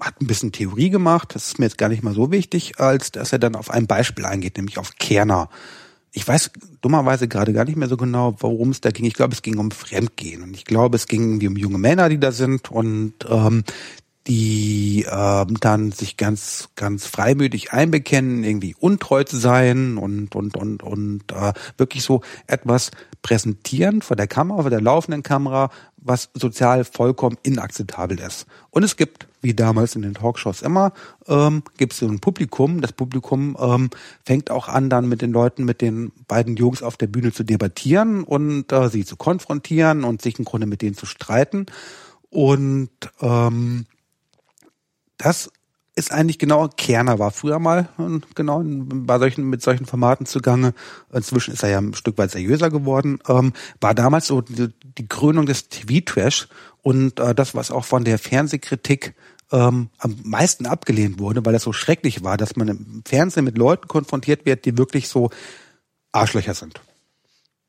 hat ein bisschen Theorie gemacht. Das ist mir jetzt gar nicht mal so wichtig, als dass er dann auf ein Beispiel eingeht, nämlich auf Kerner. Ich weiß dummerweise gerade gar nicht mehr so genau, worum es da ging. Ich glaube, es ging um Fremdgehen. Und ich glaube, es ging irgendwie um junge Männer, die da sind und ähm, die ähm, dann sich ganz, ganz freimütig einbekennen, irgendwie untreu zu sein und und und und äh, wirklich so etwas präsentieren vor der Kamera, vor der laufenden Kamera, was sozial vollkommen inakzeptabel ist. Und es gibt, wie damals in den Talkshows immer, ähm, gibt es so ein Publikum. Das Publikum ähm, fängt auch an, dann mit den Leuten, mit den beiden Jungs auf der Bühne zu debattieren und äh, sie zu konfrontieren und sich im Grunde mit denen zu streiten. Und ähm, das ist eigentlich genau, Kerner war früher mal äh, genau bei solchen, mit solchen Formaten zugange. Inzwischen ist er ja ein Stück weit seriöser geworden. Ähm, war damals so die, Krönung des TV-Trash und äh, das, was auch von der Fernsehkritik ähm, am meisten abgelehnt wurde, weil das so schrecklich war, dass man im Fernsehen mit Leuten konfrontiert wird, die wirklich so Arschlöcher sind.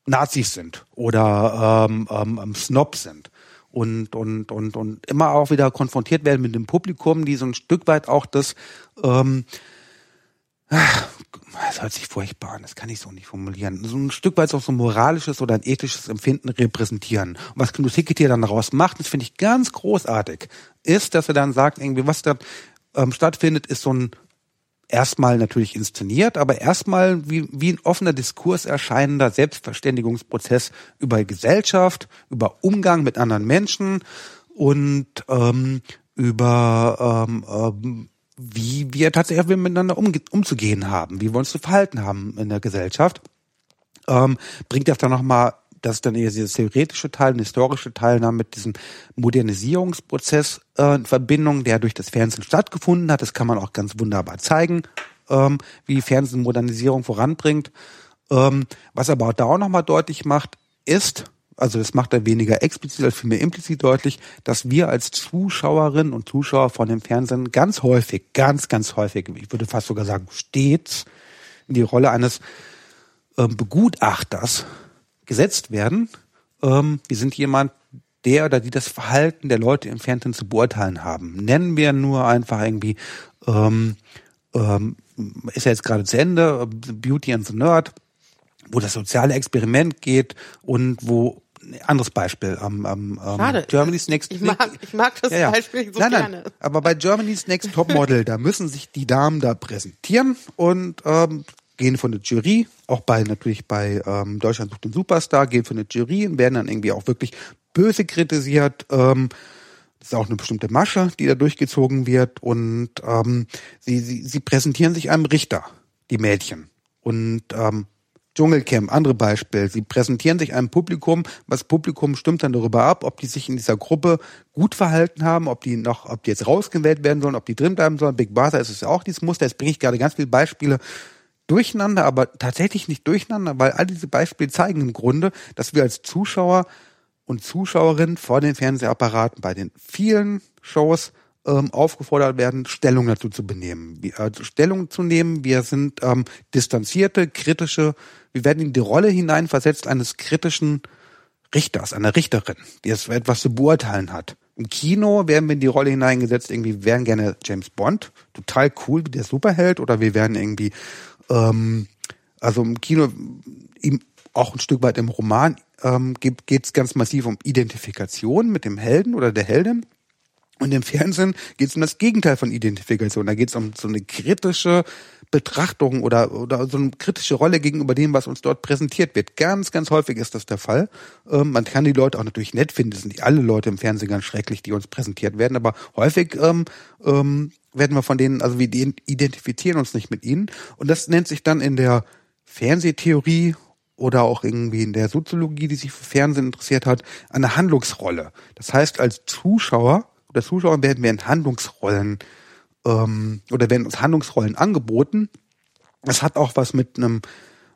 Nazis sind oder ähm, ähm, Snobs sind und und und und immer auch wieder konfrontiert werden mit dem Publikum, die so ein Stück weit auch das ähm, das hört sich furchtbar an, das kann ich so nicht formulieren. So ein Stück weit auch so ein moralisches oder ein ethisches Empfinden repräsentieren. Und was Knut Hicketier dann daraus macht, das finde ich ganz großartig, ist, dass er dann sagt, irgendwie, was da ähm, stattfindet, ist so ein erstmal natürlich inszeniert, aber erstmal wie, wie ein offener Diskurs erscheinender Selbstverständigungsprozess über Gesellschaft, über Umgang mit anderen Menschen und ähm, über ähm, ähm, wie wir tatsächlich miteinander umzugehen haben, wie wir uns zu verhalten haben in der Gesellschaft. Ähm, bringt das dann nochmal, das ist dann eher dieses theoretische Teil, ein historische Teil dann mit diesem Modernisierungsprozess äh, in Verbindung, der durch das Fernsehen stattgefunden hat. Das kann man auch ganz wunderbar zeigen, ähm, wie Fernsehen Modernisierung voranbringt. Ähm, was aber auch da auch nochmal deutlich macht, ist, also das macht er weniger explizit als vielmehr implizit deutlich, dass wir als Zuschauerinnen und Zuschauer von dem Fernsehen ganz häufig, ganz, ganz häufig, ich würde fast sogar sagen stets, in die Rolle eines ähm, Begutachters gesetzt werden. Ähm, wir sind jemand, der oder die das Verhalten der Leute im Fernsehen zu beurteilen haben. Nennen wir nur einfach irgendwie, ähm, ähm, ist ja jetzt gerade zu Ende, Beauty and the Nerd, wo das soziale Experiment geht und wo anderes Beispiel am ähm, ähm, Schade. Germany's Next Ich mag, ich mag das ja, ja. Beispiel so nein, nein. gerne. Aber bei Germany's Next Topmodel, da müssen sich die Damen da präsentieren und ähm, gehen von der Jury, auch bei natürlich bei ähm, Deutschland sucht den Superstar, gehen von der Jury und werden dann irgendwie auch wirklich böse kritisiert. Ähm, das ist auch eine bestimmte Masche, die da durchgezogen wird und ähm, sie, sie, sie präsentieren sich einem Richter, die Mädchen. Und ähm, Dschungelcamp, andere Beispiel. Sie präsentieren sich einem Publikum, das Publikum stimmt dann darüber ab, ob die sich in dieser Gruppe gut verhalten haben, ob die noch, ob die jetzt rausgewählt werden sollen, ob die drin bleiben sollen. Big Brother ist es ja auch dieses Muster. Jetzt bringe ich gerade ganz viele Beispiele durcheinander, aber tatsächlich nicht durcheinander, weil all diese Beispiele zeigen im Grunde, dass wir als Zuschauer und Zuschauerinnen vor den Fernsehapparaten bei den vielen Shows ähm, aufgefordert werden, Stellung dazu zu benehmen, wie, äh, Stellung zu nehmen. Wir sind ähm, distanzierte, kritische, wir werden in die Rolle hineinversetzt eines kritischen Richters, einer Richterin, die es etwas zu beurteilen hat. Im Kino werden wir in die Rolle hineingesetzt, irgendwie, wir wären gerne James Bond, total cool, wie der Superheld, oder wir werden irgendwie, ähm, also im Kino, ihm auch ein Stück weit im Roman ähm, geht es ganz massiv um Identifikation mit dem Helden oder der Heldin. Und im Fernsehen geht es um das Gegenteil von Identifikation. Da geht es um so eine kritische Betrachtung oder, oder so eine kritische Rolle gegenüber dem, was uns dort präsentiert wird. Ganz, ganz häufig ist das der Fall. Ähm, man kann die Leute auch natürlich nett finden. Das sind nicht alle Leute im Fernsehen ganz schrecklich, die uns präsentiert werden, aber häufig ähm, ähm, werden wir von denen, also wir identifizieren uns nicht mit ihnen. Und das nennt sich dann in der Fernsehtheorie oder auch irgendwie in der Soziologie, die sich für Fernsehen interessiert hat, eine Handlungsrolle. Das heißt, als Zuschauer oder Zuschauer werden wir in Handlungsrollen ähm, oder werden uns Handlungsrollen angeboten. Das hat auch was mit einem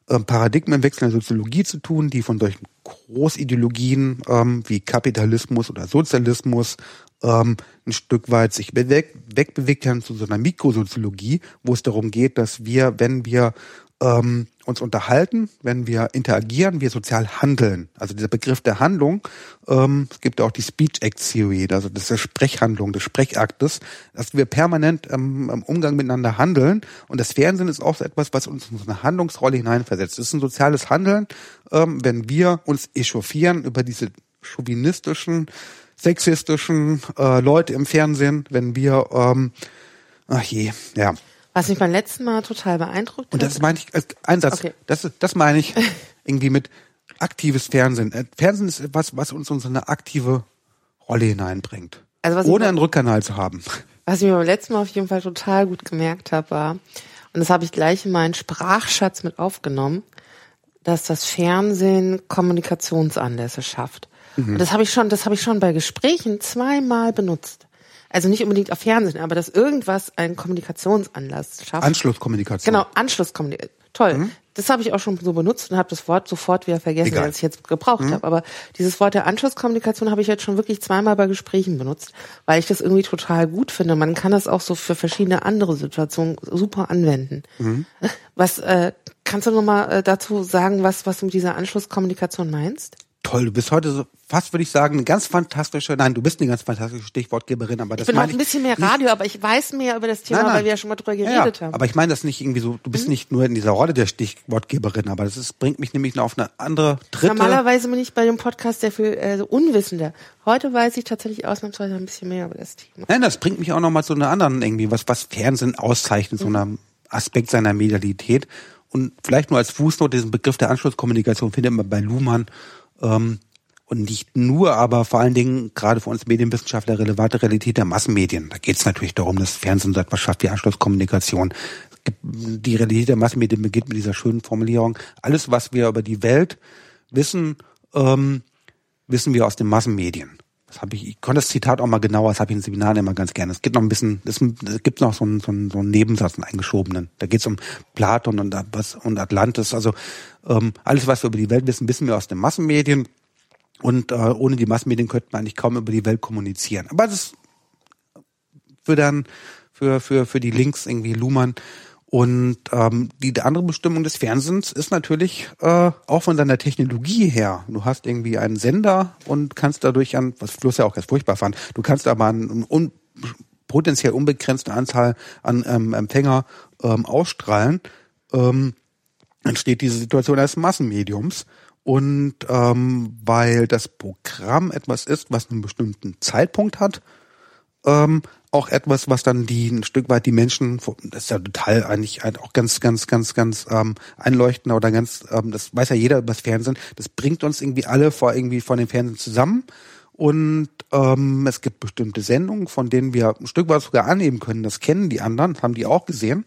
ähm, Paradigmenwechsel in der Soziologie zu tun, die von solchen Großideologien ähm, wie Kapitalismus oder Sozialismus ähm, ein Stück weit sich beweg wegbewegt haben zu so einer Mikrosoziologie, wo es darum geht, dass wir, wenn wir ähm, uns unterhalten, wenn wir interagieren, wir sozial handeln. Also dieser Begriff der Handlung, ähm, es gibt auch die Speech Act Theory, also das ist der Sprechhandlung, des Sprechaktes, dass wir permanent ähm, im Umgang miteinander handeln. Und das Fernsehen ist auch so etwas, was uns in eine Handlungsrolle hineinversetzt. Es ist ein soziales Handeln, ähm, wenn wir uns echauffieren über diese chauvinistischen, sexistischen äh, Leute im Fernsehen, wenn wir, ähm, ach je, ja, was mich beim letzten Mal total beeindruckt hat. Und das meine ich als Einsatz. Okay. Das, das meine ich irgendwie mit aktives Fernsehen. Äh, Fernsehen ist was, was uns in so eine aktive Rolle hineinbringt. Also was ohne einen Rückkanal zu haben. Was ich mir beim letzten Mal auf jeden Fall total gut gemerkt habe, war, und das habe ich gleich in meinen Sprachschatz mit aufgenommen, dass das Fernsehen Kommunikationsanlässe schafft. Mhm. Und das habe ich schon, das habe ich schon bei Gesprächen zweimal benutzt also nicht unbedingt auf Fernsehen, aber dass irgendwas einen Kommunikationsanlass schafft. Anschlusskommunikation. Genau, Anschlusskommunikation. Toll. Mhm. Das habe ich auch schon so benutzt und habe das Wort sofort wieder vergessen, Egal. als ich jetzt gebraucht mhm. habe. Aber dieses Wort der Anschlusskommunikation habe ich jetzt schon wirklich zweimal bei Gesprächen benutzt, weil ich das irgendwie total gut finde. Man kann das auch so für verschiedene andere Situationen super anwenden. Mhm. Was äh, kannst du noch mal äh, dazu sagen, was was du mit dieser Anschlusskommunikation meinst? Toll. Du bist heute so fast, würde ich sagen, eine ganz fantastische, nein, du bist eine ganz fantastische Stichwortgeberin, aber das ich bin auch ein bisschen mehr Radio, aber ich weiß mehr über das Thema, nein, nein. weil wir ja schon mal drüber geredet ja, haben. Aber ich meine das nicht irgendwie so, du bist mhm. nicht nur in dieser Rolle der Stichwortgeberin, aber das ist, bringt mich nämlich noch auf eine andere, dritte. Normalerweise bin ich bei dem Podcast sehr viel äh, so unwissender. Heute weiß ich tatsächlich ausnahmsweise ein bisschen mehr über das Thema. Nein, das bringt mich auch noch mal zu einer anderen irgendwie, was, was Fernsehen auszeichnet, mhm. so einer Aspekt seiner Medialität. Und vielleicht nur als Fußnote diesen Begriff der Anschlusskommunikation findet man bei Luhmann ähm, und nicht nur, aber vor allen Dingen gerade für uns Medienwissenschaftler relevante Realität der Massenmedien. Da geht es natürlich darum, dass Fernsehen so etwas schafft wie Anschlusskommunikation. Die Realität der Massenmedien beginnt mit dieser schönen Formulierung. Alles, was wir über die Welt wissen, ähm, wissen wir aus den Massenmedien. Ich, ich konnte das Zitat auch mal genauer, das habe ich in Seminaren immer ganz gerne. Es gibt noch ein bisschen, es gibt noch so einen, so einen, so einen Nebensatz, einen eingeschobenen. Da geht es um Platon und, was, und Atlantis. Also ähm, alles, was wir über die Welt wissen, wissen wir aus den Massenmedien. Und äh, ohne die Massenmedien könnte man eigentlich kaum über die Welt kommunizieren. Aber das für dann für für für die Links irgendwie Luhmann und ähm, die andere Bestimmung des Fernsehens ist natürlich äh, auch von seiner Technologie her. Du hast irgendwie einen Sender und kannst dadurch an, was Fluss ja auch ganz furchtbar fand, du kannst aber eine un, potenziell unbegrenzte Anzahl an ähm, Empfänger ähm, ausstrahlen. Ähm, entsteht diese Situation eines Massenmediums. Und ähm, weil das Programm etwas ist, was einen bestimmten Zeitpunkt hat, ähm, auch etwas, was dann die ein Stück weit die Menschen, das ist ja total eigentlich auch ganz, ganz, ganz, ganz ähm, einleuchtend oder ganz, ähm, das weiß ja jeder über das Fernsehen, das bringt uns irgendwie alle vor irgendwie von dem Fernsehen zusammen. Und ähm, es gibt bestimmte Sendungen, von denen wir ein Stück weit sogar annehmen können, das kennen die anderen, haben die auch gesehen.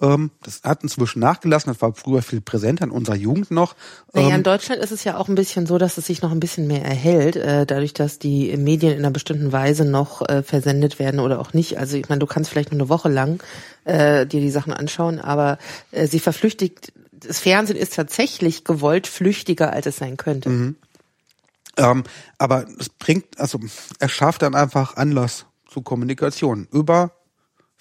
Ähm, das hat inzwischen nachgelassen. Das war früher viel präsenter in unserer Jugend noch. Naja, Ähm, in Deutschland ist es ja auch ein bisschen so, dass es sich noch ein bisschen mehr erhält, äh, dadurch, dass die Medien in einer bestimmten Weise noch äh, versendet werden oder auch nicht. Also ich meine, du kannst vielleicht nur eine Woche lang äh, dir die Sachen anschauen, aber äh, sie verflüchtigt. Das Fernsehen ist tatsächlich gewollt flüchtiger, als es sein könnte. Ähm, aber es bringt, also es schafft dann einfach Anlass zu Kommunikation über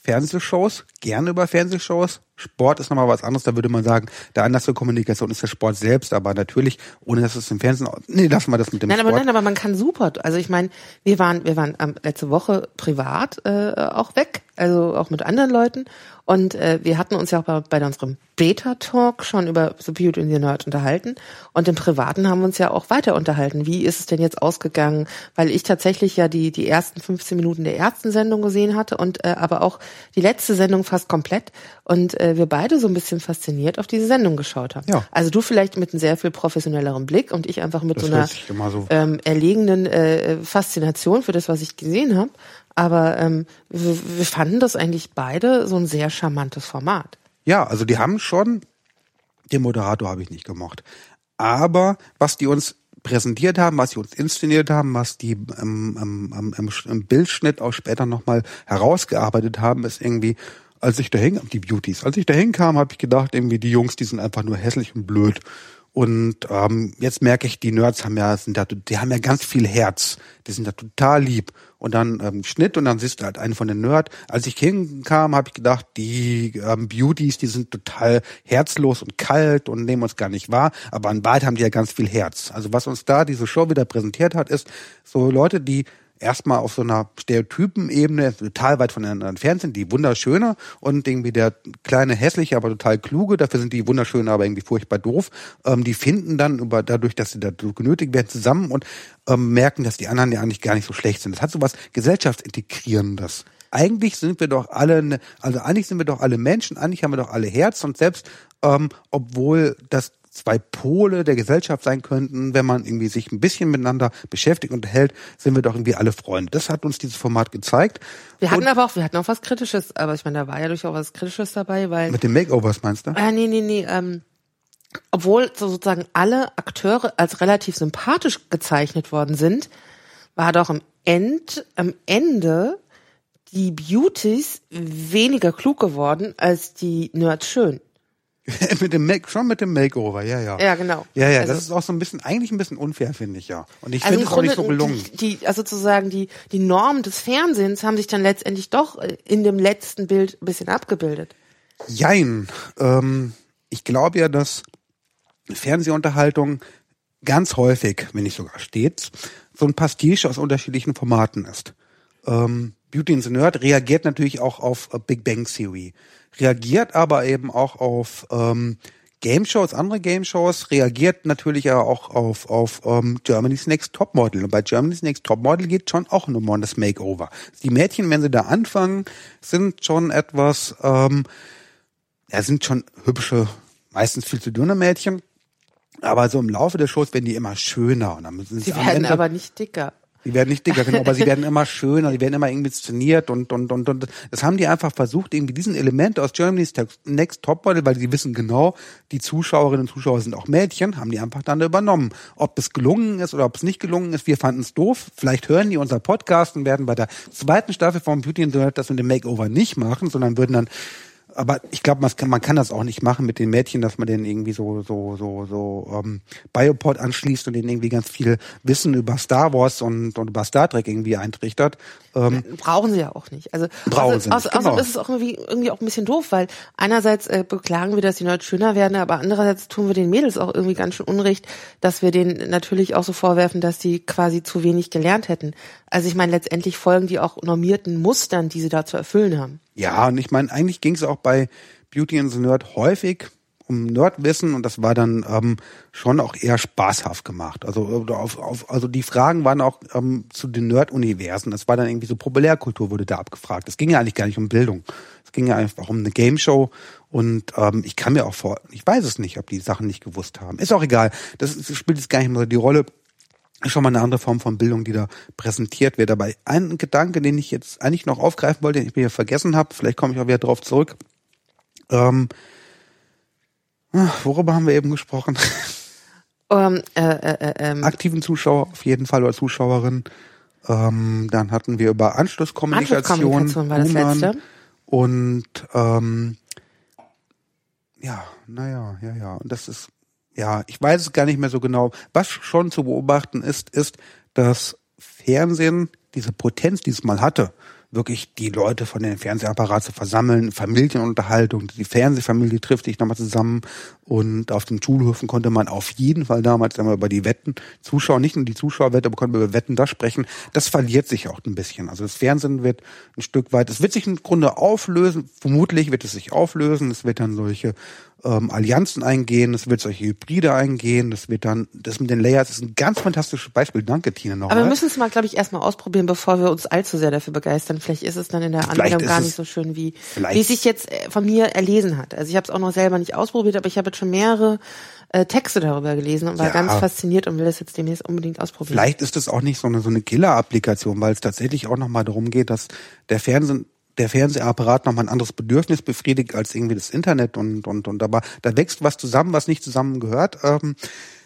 Fernsehshows, gerne über Fernsehshows. Sport ist nochmal was anderes, da würde man sagen, der Anlass zur Kommunikation ist der Sport selbst, aber natürlich, ohne dass es im Fernsehen, nee, lassen wir das mit dem Nein, aber Sport. nein, aber man kann super. Also ich meine, wir waren, wir waren ähm, letzte Woche privat äh, auch weg, also auch mit anderen Leuten. Und äh, wir hatten uns ja auch bei, bei unserem Beta-Talk schon über The Beauty in the Nerd unterhalten. Und im Privaten haben wir uns ja auch weiter unterhalten. Wie ist es denn jetzt ausgegangen? Weil ich tatsächlich ja die, die ersten 15 Minuten der ersten Sendung gesehen hatte und äh, aber auch die letzte Sendung fast komplett. Und äh, wir beide so ein bisschen fasziniert auf diese Sendung geschaut haben. Ja. Also du vielleicht mit einem sehr viel professionelleren Blick und ich einfach mit Das so einer so- ähm, erlegenen äh, Faszination für das, was ich gesehen habe. Aber ähm, wir, wir fanden das eigentlich beide so ein sehr charmantes Format. Ja, also die haben schon, den Moderator habe ich nicht gemocht. Aber was die uns präsentiert haben, was sie uns inszeniert haben, was die ähm, ähm, ähm, im, Bildschnitt auch später nochmal herausgearbeitet haben, ist irgendwie, als ich da hing, die Beauties, als ich da hinkam, habe ich gedacht, irgendwie die Jungs, die sind einfach nur hässlich und blöd. Und ähm, jetzt merke ich, die Nerds haben ja, sind da, die haben ja ganz viel Herz. Die sind da total lieb. Und dann ähm, Schnitt und dann siehst du halt einen von den Nerd. Als ich hinkam, habe ich gedacht, die ähm, Beauties, die sind total herzlos und kalt und nehmen uns gar nicht wahr. Aber in Wahrheit haben die ja ganz viel Herz. Also was uns da diese Show wieder präsentiert hat, ist so Leute, die erstmal auf so einer Stereotypen-Ebene total weit voneinander entfernt sind, die wunderschöne und irgendwie der kleine hässliche, aber total kluge, dafür sind die wunderschöne, aber irgendwie furchtbar doof. Ähm, die finden dann über dadurch, dass sie da genötigt werden, zusammen und ähm, merken, dass die anderen ja eigentlich gar nicht so schlecht sind. Das hat so was gesellschaftsintegrierendes. Eigentlich sind wir doch alle, ne, also eigentlich sind wir doch alle Menschen, eigentlich haben wir doch alle Herz und selbst, ähm, obwohl das zwei Pole der Gesellschaft sein könnten, wenn man irgendwie sich ein bisschen miteinander beschäftigt und hält, sind wir doch irgendwie alle Freunde. Das hat uns dieses Format gezeigt. Wir hatten Und aber auch, wir hatten auch was Kritisches, aber ich meine, da war ja durchaus was Kritisches dabei, weil mit den Makeovers meinst du? Ah, nee, nee, nee. Ähm, obwohl so sozusagen alle Akteure als relativ sympathisch gezeichnet worden sind, war doch am, End, am Ende die Beauties weniger klug geworden als die Nerds schön. [LAUGHS] mit dem Make, schon mit dem Makeover, ja, ja. Ja, genau. Ja, ja, Also- das ist auch so ein bisschen, eigentlich ein bisschen unfair, finde ich, ja. Und ich Also finde es auch nicht so gelungen. Die, die, also sozusagen die, die Normen des Fernsehens haben sich dann letztendlich doch äh, in dem letzten Bild ein bisschen abgebildet. Jein. Ähm, ich glaube ja, dass Fernsehunterhaltung ganz häufig, wenn nicht sogar stets, so ein Pastiche aus unterschiedlichen Formaten ist. Ähm, Beauty and the Nerd reagiert natürlich auch auf äh, Big Bang Theory, reagiert aber eben auch auf ähm, Game Shows, andere Game Shows, reagiert natürlich auch auf, auf ähm, Germany's Next Topmodel. Und bei Germany's Next Topmodel geht schon auch nur um das Makeover. Die Mädchen, wenn sie da anfangen, sind schon etwas, ähm, ja, sind schon hübsche, meistens viel zu dünne Mädchen. Aber so im Laufe der Shows werden die immer schöner. Und dann müssen sie werden Ende, aber nicht dicker. Die werden nicht dicker, genau, aber sie werden immer schöner, die werden immer irgendwie inszeniert und, und, und, und das haben die einfach versucht, irgendwie diesen Element aus Germany's Next Topmodel, weil sie wissen genau, die Zuschauerinnen und Zuschauer sind auch Mädchen, haben die einfach dann übernommen. Ob es gelungen ist oder ob es nicht gelungen ist, wir fanden es doof. Vielleicht hören die unser Podcast und werden bei der zweiten Staffel von Beauty and the Nerd das mit dem Makeover nicht machen, sondern würden dann aber ich glaube, man kann, man kann das auch nicht machen mit den Mädchen, dass man denen irgendwie so so so so ähm, Biopod anschließt und denen irgendwie ganz viel Wissen über Star Wars und, und über Star Trek irgendwie eintrichtert. Ähm, Brauchen sie ja auch nicht. Also Brauchen also, sie nicht, also, also genau. ist es auch irgendwie, irgendwie auch ein bisschen doof, weil einerseits äh, beklagen wir, dass die Nerds schöner werden, aber andererseits tun wir den Mädels auch irgendwie ganz schön Unrecht, dass wir denen natürlich auch so vorwerfen, dass die quasi zu wenig gelernt hätten. Also ich meine, letztendlich folgen die auch normierten Mustern, die sie da zu erfüllen haben. Ja, und ich meine, eigentlich ging es auch bei Beauty and the Nerd häufig um Nerdwissen und das war dann ähm, schon auch eher spaßhaft gemacht. Also auf, auf, also die Fragen waren auch ähm, zu den Nerd-Universen. Das war dann irgendwie so Populärkultur wurde da abgefragt. Es ging ja eigentlich gar nicht um Bildung. Es ging ja einfach um eine Game Show und ähm, ich kann mir auch vor, ich weiß es nicht, ob die Sachen nicht gewusst haben. Ist auch egal. Das, spielt jetzt gar nicht mehr so die Rolle schon mal eine andere Form von Bildung, die da präsentiert wird. Dabei ein Gedanke, den ich jetzt eigentlich noch aufgreifen wollte, den ich mir vergessen habe, vielleicht komme ich auch wieder drauf zurück. Ähm, worüber haben wir eben gesprochen? Um, äh, äh, äh, ähm. Aktiven Zuschauer auf jeden Fall oder Zuschauerin. Ähm, dann hatten wir über Anschlusskommunikation, Anschlusskommunikation war das letzte. und ähm, ja, naja, ja, ja. Und das ist, ja, ich weiß es gar nicht mehr so genau. Was schon zu beobachten ist, ist, dass Fernsehen diese Potenz, die es mal hatte, wirklich die Leute von den Fernsehapparat zu versammeln, Familienunterhaltung, die Fernsehfamilie trifft sich nochmal zusammen und auf den Schulhöfen konnte man auf jeden Fall damals einmal über die Wetten, Zuschauer, nicht nur die Zuschauerwette, aber konnte über Wetten das sprechen. Das verliert sich auch ein bisschen. Also das Fernsehen wird ein Stück weit, es wird sich im Grunde auflösen, vermutlich wird es sich auflösen, es wird dann solche ähm, Allianzen eingehen, es wird solche Hybride eingehen, das wird dann, das mit den Layers ist ein ganz fantastisches Beispiel. Danke, Tina, nochmal. Aber wir müssen es mal, glaube ich, erstmal ausprobieren, bevor wir uns allzu sehr dafür begeistern. Vielleicht ist es dann in der Vielleicht Anwendung gar nicht so schön, wie, wie es sich jetzt äh, von mir erlesen hat. Also ich habe es auch noch selber nicht ausprobiert, aber ich habe jetzt schon mehrere äh, Texte darüber gelesen und war Ja. ganz fasziniert und will das jetzt demnächst unbedingt ausprobieren. Vielleicht ist es auch nicht so eine, so eine Killer-Applikation, weil es tatsächlich auch nochmal darum geht, dass der Fernsehen der Fernsehapparat nochmal ein anderes Bedürfnis befriedigt als irgendwie das Internet und, und, und. Aber da wächst was zusammen, was nicht zusammengehört. Ähm,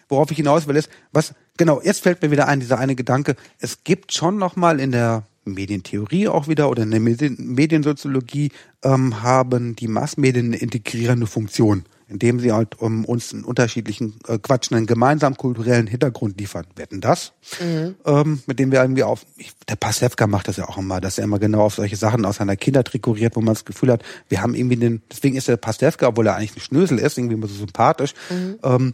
worauf ich hinaus will ist, was, genau, jetzt fällt mir wieder ein, dieser eine Gedanke, es gibt schon nochmal in der Medientheorie auch wieder oder in der Medien Mediensoziologie ähm, haben die Massmedien eine integrierende Funktion, indem sie halt um, uns einen unterschiedlichen äh, Quatsch, einen gemeinsamen kulturellen Hintergrund liefern. Wetten das? Ähm, mit dem wir irgendwie auf, ich, der Pasewka macht das ja auch immer, dass er immer genau auf solche Sachen aus seiner Kindheit rekurriert, wo man das Gefühl hat, wir haben irgendwie den, deswegen ist der Pasewka, obwohl er eigentlich ein Schnösel ist, irgendwie immer so sympathisch, ähm,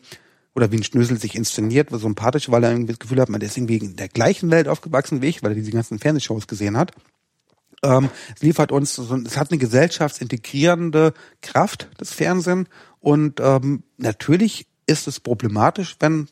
oder wie ein Schnösel sich inszeniert, so sympathisch, weil er irgendwie das Gefühl hat, man ist irgendwie in der gleichen Welt aufgewachsen wie ich, weil er diese ganzen Fernsehshows gesehen hat. Ähm, es liefert uns, so, es hat eine gesellschaftsintegrierende Kraft, das Fernsehen. Und ähm, natürlich ist es problematisch, wenn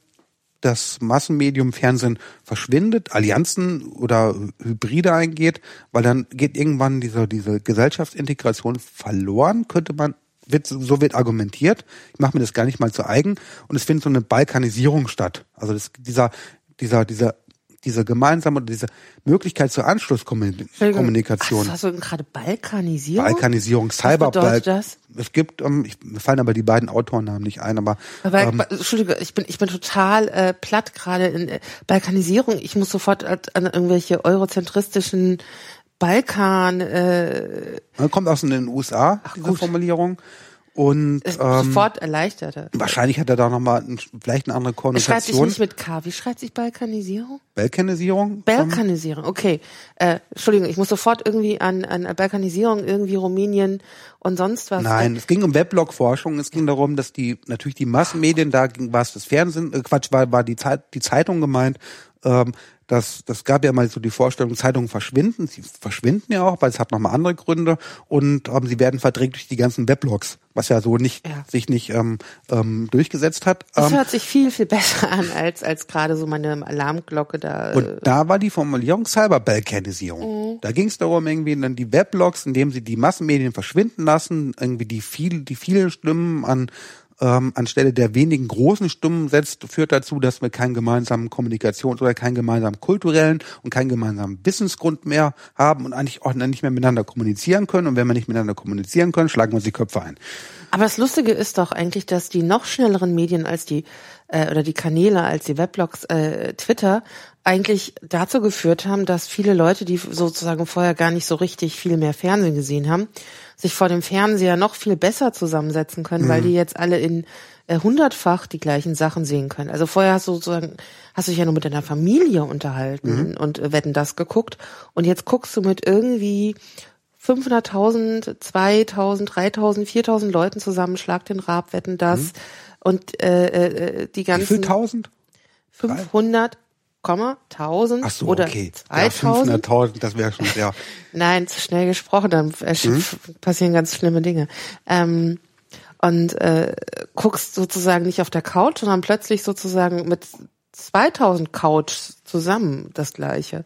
das Massenmedium Fernsehen verschwindet, Allianzen oder Hybride eingeht, weil dann geht irgendwann diese, diese Gesellschaftsintegration verloren, könnte man, wird, so wird argumentiert. Ich mache mir das gar nicht mal zu eigen. Und es findet so eine Balkanisierung statt. Also das, dieser, dieser, dieser, diese gemeinsame oder diese Möglichkeit zur Anschlusskommunikation. Ach, hast du gerade Balkanisierung? Balkanisierung, Was Cyberbalk. das? Es gibt, ähm, ich, mir fallen aber die beiden Autorennamen nicht ein, aber Aber, ähm, Entschuldige, ich bin, ich bin total äh, platt gerade in äh, Balkanisierung. Ich muss sofort an, irgendwelche eurozentristischen Balkan äh, Kommt aus den USA, diese gut. Formulierung. Und ähm, sofort erleichtert. wahrscheinlich hat er da nochmal ein, vielleicht eine andere Es schreibt sich Konnotation. nicht mit K. Wie schreibt sich Balkanisierung? Balkanisierung? Balkanisierung, okay. Äh, Entschuldigung, ich muss sofort irgendwie an, an Balkanisierung, irgendwie Rumänien und sonst was. Nein, es ging um Weblog-Forschung. Es ging darum, dass die natürlich die Massenmedien, da ging war es das Fernsehen, äh, Quatsch, war, war die Zeit, die Zeitung gemeint. Ähm, das, das gab ja mal so die Vorstellung, Zeitungen verschwinden. Sie verschwinden ja auch, weil es hat nochmal andere Gründe und ähm, sie werden verdrängt durch die ganzen Weblogs, was ja so nicht Ja. sich nicht ähm, ähm, durchgesetzt hat. Das Ähm, hört sich viel, viel besser an, als, als gerade so meine Alarmglocke da. Und äh, da war die Formulierung Cyberbalkanisierung. Da ging es darum, irgendwie dann die Weblogs, indem sie die Massenmedien verschwinden lassen, irgendwie die viel, die vielen Stimmen an ähm, anstelle der wenigen großen Stimmen setzt, führt dazu, dass wir keinen gemeinsamen Kommunikations- oder keinen gemeinsamen kulturellen und keinen gemeinsamen Wissensgrund mehr haben und eigentlich auch nicht mehr miteinander kommunizieren können. Und wenn wir nicht miteinander kommunizieren können, schlagen wir uns die Köpfe ein. Aber das Lustige ist doch eigentlich, dass die noch schnelleren Medien als die äh, oder die Kanäle als die Weblogs, äh, Twitter eigentlich dazu geführt haben, dass viele Leute, die sozusagen vorher gar nicht so richtig viel mehr Fernsehen gesehen haben, sich vor dem Fernseher noch viel besser zusammensetzen können, weil die jetzt alle in äh, hundertfach die gleichen Sachen sehen können. Also vorher hast du sozusagen, hast du dich ja nur mit deiner Familie unterhalten und äh, wetten das geguckt und jetzt guckst du mit irgendwie 500.000, 2.000, 3.000, 4.000 Leuten zusammen, schlag den Rab, wetten das und äh, äh, die Wie viel ganzen tausend? 500, Komma, 1000 Ach so, oder okay. Ja, 2000. 500.000, das wäre schon sehr. [LAUGHS] Nein, zu schnell gesprochen, dann äh, Mhm. passieren ganz schlimme Dinge. Ähm, und äh, guckst sozusagen nicht auf der Couch, sondern plötzlich sozusagen mit 2000 Couch zusammen das Gleiche.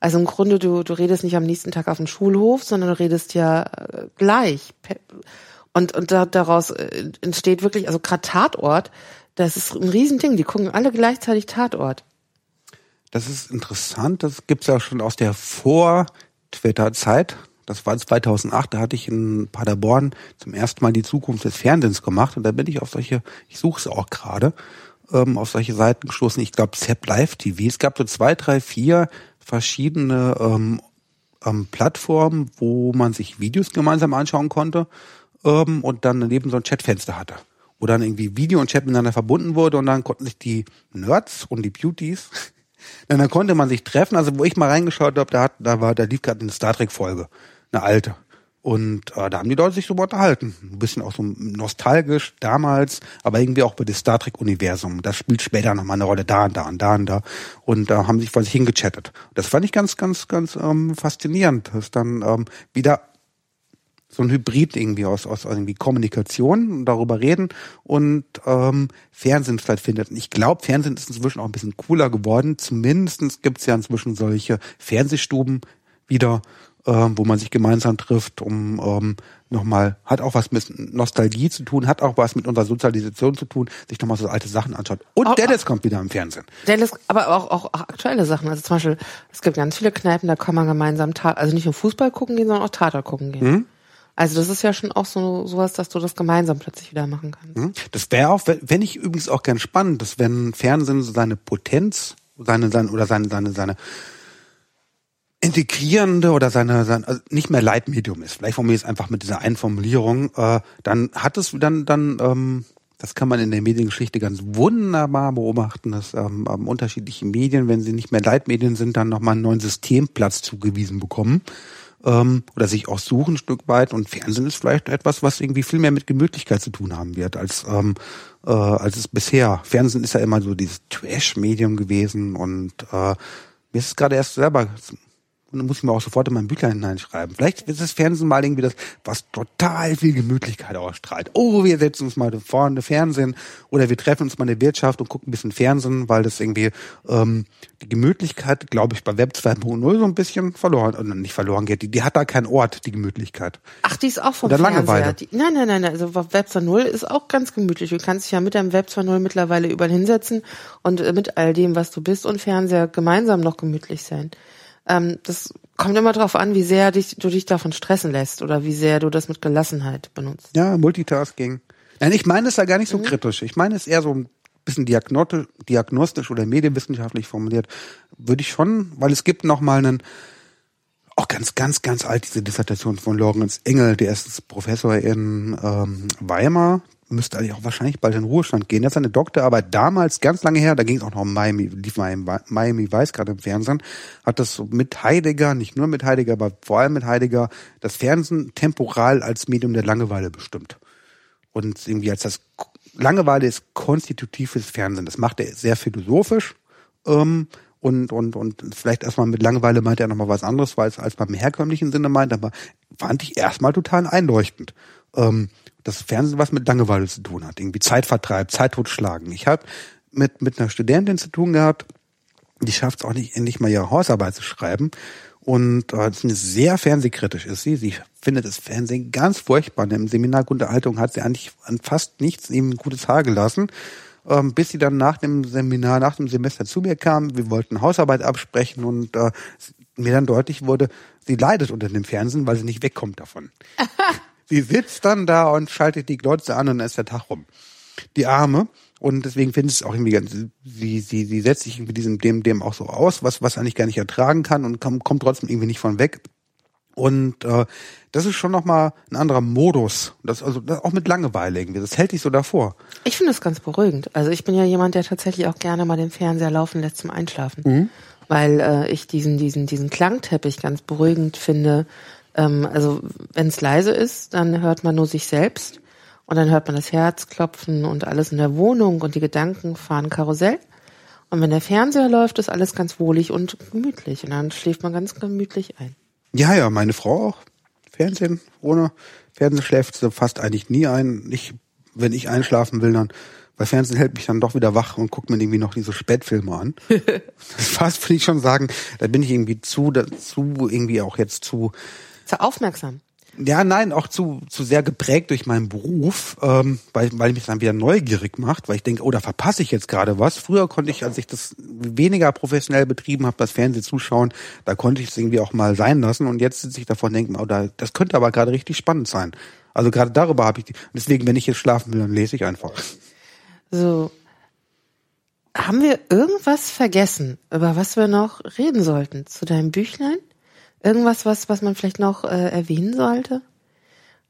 Also im Grunde, du, du redest nicht am nächsten Tag auf dem Schulhof, sondern du redest ja äh, gleich. Und, und da, daraus äh, entsteht wirklich, also gerade Tatort, das ist ein Riesending. Die gucken alle gleichzeitig Tatort. Das ist interessant. Das gibt's ja schon aus der Vor-Twitter-Zeit. Das war 2008, da hatte ich in Paderborn zum ersten Mal die Zukunft des Fernsehens gemacht und da bin ich auf solche, ich suche es auch gerade, ähm, auf solche Seiten gestoßen. Ich glaube, Zep Live TV. Es gab so zwei, drei, vier verschiedene ähm, ähm, Plattformen, wo man sich Videos gemeinsam anschauen konnte ähm, und dann daneben so ein Chatfenster hatte wo dann irgendwie Video und Chat miteinander verbunden wurde und dann konnten sich die Nerds und die Beauties, dann, dann konnte man sich treffen. Also wo ich mal reingeschaut habe, da, hat, da war, da lief gerade eine Star Trek Folge, eine alte. Und äh, da haben die Leute sich drüber unterhalten. Ein bisschen auch so nostalgisch damals, aber irgendwie auch bei dem Star Trek-Universum. Das spielt später nochmal eine Rolle da und da und da und da. Und da äh, haben sich vor sich hingechattet. Das fand ich ganz, ganz, ganz ähm, faszinierend, dass dann ähm, wieder so ein Hybrid irgendwie aus, aus irgendwie Kommunikation, darüber reden und ähm, Fernsehen stattfindet. Und ich glaube, Fernsehen ist inzwischen auch ein bisschen cooler geworden. Zumindestens gibt es ja inzwischen solche Fernsehstuben wieder, ähm, wo man sich gemeinsam trifft, um ähm, nochmal, hat auch was mit Nostalgie zu tun, hat auch was mit unserer Sozialisation zu tun, sich nochmal so alte Sachen anschaut. Und auch, Dallas kommt wieder im Fernsehen. Dallas, aber auch, auch, auch aktuelle Sachen. Also zum Beispiel, es gibt ganz viele Kneipen, da kann man gemeinsam, also nicht nur Fußball gucken gehen, sondern auch Tater gucken gehen. Mhm. Also das ist ja schon auch so sowas, dass du das gemeinsam plötzlich wieder machen kannst. Mhm. Das wäre auch, wenn ich übrigens auch gern spannend, dass wenn Fernsehen seine Potenz, seine, seine oder seine, seine, seine integrierende oder seine, seine also nicht mehr Leitmedium ist. Vielleicht formuliere ich es einfach mit dieser Einformulierung. Äh, dann hat es dann dann ähm, das kann man in der Mediengeschichte ganz wunderbar beobachten, dass ähm, ähm, unterschiedliche Medien, wenn sie nicht mehr Leitmedien sind, dann nochmal einen neuen Systemplatz zugewiesen bekommen ähm, oder sich auch suchen ein Stück weit. Und Fernsehen ist vielleicht etwas, was irgendwie viel mehr mit Gemütlichkeit zu tun haben wird, als, ähm, äh, als es bisher. Fernsehen ist ja immer so dieses Trash-Medium gewesen und äh, mir ist es gerade erst selber und dann muss ich mir auch sofort in mein Büchlein hineinschreiben. Vielleicht ist das Fernsehen mal irgendwie das, was total viel Gemütlichkeit ausstrahlt. Oh, wir setzen uns mal vorne Fernsehen oder wir treffen uns mal in der Wirtschaft und gucken ein bisschen Fernsehen, weil das irgendwie ähm, die Gemütlichkeit, glaube ich, bei Web 2.0 so ein bisschen verloren, oder nicht verloren geht. Die, die hat da keinen Ort, die Gemütlichkeit. Ach, die ist auch vom Oder Langeweile. Die, nein, nein, nein, also Web 2.0 ist auch ganz gemütlich. Du kannst dich ja mit deinem Web 2.0 mittlerweile überall hinsetzen und äh, mit all dem, was du bist und Fernseher gemeinsam noch gemütlich sein. Ähm, das kommt immer darauf an, wie sehr dich, du dich davon stressen lässt oder wie sehr du das mit Gelassenheit benutzt. Ja, Multitasking. Nein, ich meine es ja gar nicht so mhm. kritisch. Ich meine es eher so ein bisschen diagnostisch oder medienwissenschaftlich formuliert. Würde ich schon, weil es gibt noch mal einen auch ganz, ganz, ganz alt, diese Dissertation von Lorenz Engel, der ist Professor in ähm, Weimar, müsste eigentlich auch wahrscheinlich bald in Ruhestand gehen. Er hat seine Doktorarbeit damals, ganz lange her, da ging es auch noch um Miami, lief Miami, Miami Weiß gerade im Fernsehen, hat das mit Heidegger, nicht nur mit Heidegger, aber vor allem mit Heidegger, das Fernsehen temporal als Medium der Langeweile bestimmt. Und irgendwie als das Langeweile ist konstitutives Fernsehen. Das macht er sehr philosophisch. Ähm, und, und, und vielleicht erstmal mit Langeweile meint er nochmal was anderes, weil es als beim herkömmlichen Sinne meint, aber fand ich erstmal total einleuchtend. Ähm, das Fernsehen was mit Langeweile zu tun hat, irgendwie Zeitvertreib, Zeit totschlagen. Ich habe mit, mit einer Studentin zu tun gehabt, die schafft es auch nicht, endlich mal ihre Hausarbeit zu schreiben. Und äh, sehr fernsehkritisch ist sie. Sie findet das Fernsehen ganz furchtbar. Im Seminar Unterhaltung hat sie eigentlich an fast nichts ihm ein gutes Haar gelassen. Ähm, bis sie dann nach dem Seminar, nach dem Semester zu mir kam. Wir wollten Hausarbeit absprechen und äh, mir dann deutlich wurde, sie leidet unter dem Fernsehen, weil sie nicht wegkommt davon. [LAUGHS] Sie sitzt dann da und schaltet die Glotze an und dann ist der Tag rum. Die Arme. Und deswegen finde ich es auch irgendwie ganz, sie, sie, sie setzt sich irgendwie diesem, dem, dem auch so aus, was, was eigentlich gar nicht ertragen kann und kommt, kommt trotzdem irgendwie nicht von weg. Und äh, das ist schon nochmal ein anderer Modus. Das, also das auch mit Langeweile irgendwie. Das hält dich so davor. Ich finde es ganz beruhigend. Also ich bin ja jemand, der tatsächlich auch gerne mal den Fernseher laufen lässt zum Einschlafen. Mhm. Weil äh, ich diesen, diesen, diesen Klangteppich ganz beruhigend finde, ähm, also wenn es leise ist, dann hört man nur sich selbst und dann hört man das Herz klopfen und alles in der Wohnung und die Gedanken fahren Karussell. Und wenn der Fernseher läuft, ist alles ganz wohlig und gemütlich und dann schläft man ganz gemütlich ein. Ja, ja, meine Frau auch. Fernsehen, ohne Fernsehen schläft sie fast eigentlich nie ein. Ich, wenn ich einschlafen will, dann weil Fernsehen hält mich dann doch wieder wach und guckt mir irgendwie noch diese Spätfilme an. [LAUGHS] fast würde ich schon sagen, da bin ich irgendwie zu, dazu irgendwie auch jetzt zu zu aufmerksam. Ja, nein, auch zu, zu sehr geprägt durch meinen Beruf, ähm, weil, weil mich dann wieder neugierig macht, weil ich denke, oh, da verpasse ich jetzt gerade was. Früher konnte ich, als ich das weniger professionell betrieben habe, das Fernsehzuschauen, da konnte ich es irgendwie auch mal sein lassen und jetzt sitze ich davon und denke, oh, da, das könnte aber gerade richtig spannend sein. Also gerade darüber habe ich die, deswegen, wenn ich jetzt schlafen will, dann lese ich einfach. So. Haben wir irgendwas vergessen, über was wir noch reden sollten zu deinem Büchlein? Irgendwas, was, was man vielleicht noch äh, erwähnen sollte?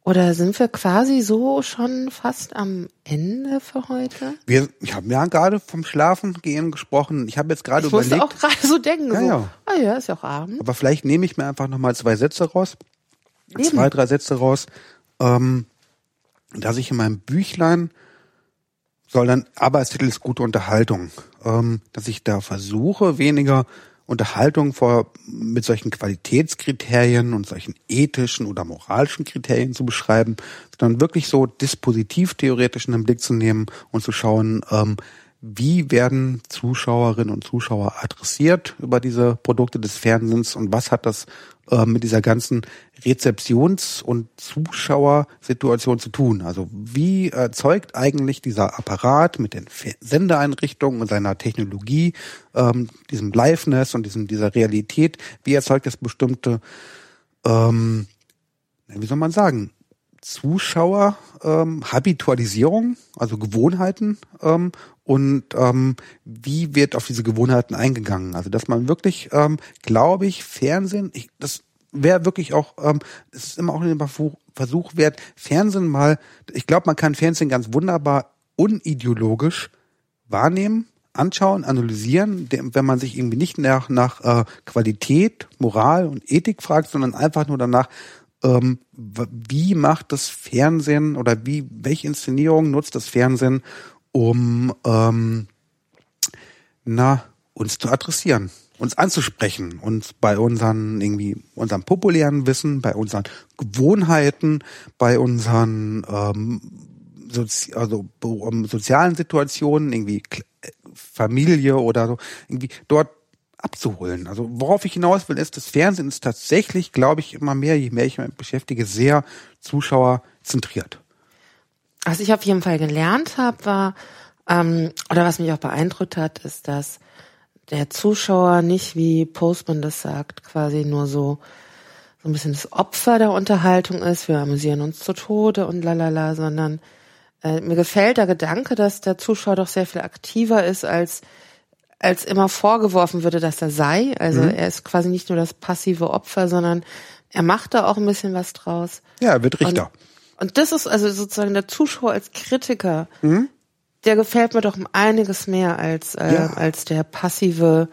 Oder sind wir quasi so schon fast am Ende für heute? Wir, ich habe ja gerade vom Schlafen gehen gesprochen. Ich habe jetzt gerade überlegt. Ich musste auch gerade so denken. Ja, so. ja. Ah ja, ist ja auch Abend. Aber vielleicht nehme ich mir einfach nochmal zwei Sätze raus. Eben. Zwei, drei Sätze raus. Ähm, dass ich in meinem Büchlein soll dann Arbeitstitel ist gute Unterhaltung. Ähm, dass ich da versuche, weniger Unterhaltung vor, mit solchen Qualitätskriterien und solchen ethischen oder moralischen Kriterien zu beschreiben, sondern wirklich so dispositiv theoretisch in den Blick zu nehmen und zu schauen, ähm, wie werden Zuschauerinnen und Zuschauer adressiert über diese Produkte des Fernsehens und was hat das äh, mit dieser ganzen Rezeptions- und Zuschauersituation zu tun? Also wie erzeugt eigentlich dieser Apparat mit den Sendeeinrichtungen und seiner Technologie, ähm, diesem Liveness und diesem, dieser Realität, wie erzeugt das bestimmte, ähm, wie soll man sagen, Zuschauer ähm, Habitualisierung, also Gewohnheiten ähm, und ähm, wie wird auf diese Gewohnheiten eingegangen. Also dass man wirklich, ähm, glaube ich, Fernsehen, ich, das wäre wirklich auch, ähm, es ist immer auch ein Versuch, wert, Fernsehen mal, ich glaube, man kann Fernsehen ganz wunderbar unideologisch wahrnehmen, anschauen, analysieren, wenn man sich irgendwie nicht nach, nach äh, Qualität, Moral und Ethik fragt, sondern einfach nur danach, ähm, wie macht das Fernsehen oder wie, welche Inszenierung nutzt das Fernsehen, um ähm, na, uns zu adressieren, uns anzusprechen, uns bei unseren irgendwie unserem populären Wissen, bei unseren Gewohnheiten, bei unseren ähm, Sozi also um, sozialen Situationen, irgendwie Familie oder so, irgendwie dort abzuholen. Also worauf ich hinaus will, ist, das Fernsehen ist tatsächlich, glaube ich, immer mehr, je mehr ich mich beschäftige, sehr zuschauerzentriert. Was ich auf jeden Fall gelernt habe, war, ähm, oder was mich auch beeindruckt hat, ist, dass der Zuschauer nicht, wie Postman das sagt, quasi nur so, so ein bisschen das Opfer der Unterhaltung ist, wir amüsieren uns zu Tode und lalala, sondern äh, mir gefällt der Gedanke, dass der Zuschauer doch sehr viel aktiver ist, als, als immer vorgeworfen würde, dass er sei. Also mhm. er ist quasi nicht nur das passive Opfer, sondern er macht da auch ein bisschen was draus. Ja, er wird Richter. Und und das ist also sozusagen der Zuschauer als Kritiker, mhm. der gefällt mir doch um einiges mehr als, äh, ja. als der passive,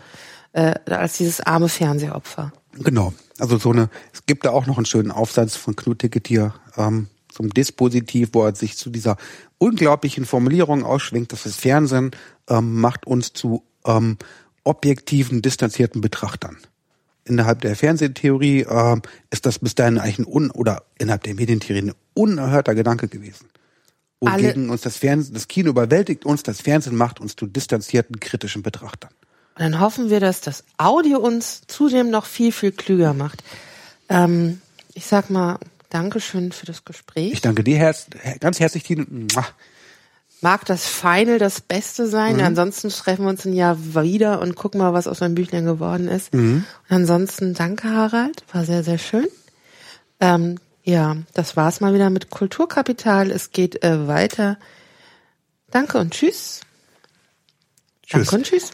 äh, als dieses arme Fernsehopfer. Genau. Also so eine, es gibt da auch noch einen schönen Aufsatz von Knut Ticketier ähm, zum Dispositiv, wo er sich zu dieser unglaublichen Formulierung ausschwingt, dass das Fernsehen ähm, macht uns zu ähm, objektiven, distanzierten Betrachtern innerhalb der Fernsehtheorie äh, ist das bis dahin eigentlich ein un oder innerhalb der Medientheorie ein unerhörter Gedanke gewesen. Wogegen uns das Fernsehen, das Kino überwältigt uns, das Fernsehen macht uns zu distanzierten, kritischen Betrachtern. Und dann hoffen wir, dass das Audio uns zudem noch viel, viel klüger macht. Ähm, ich sag mal, Dankeschön für das Gespräch. Ich danke dir herz, ganz herzlich, Tine mag das Final das Beste sein. Mhm. Ansonsten treffen wir uns ein Jahr wieder und gucken mal, was aus meinem Büchlein geworden ist. Mhm. Und ansonsten danke, Harald. War sehr, sehr schön. Ähm, ja, das war's mal wieder mit Kulturkapital. Es geht äh, weiter. Danke und tschüss. Tschüss. Danke und tschüss.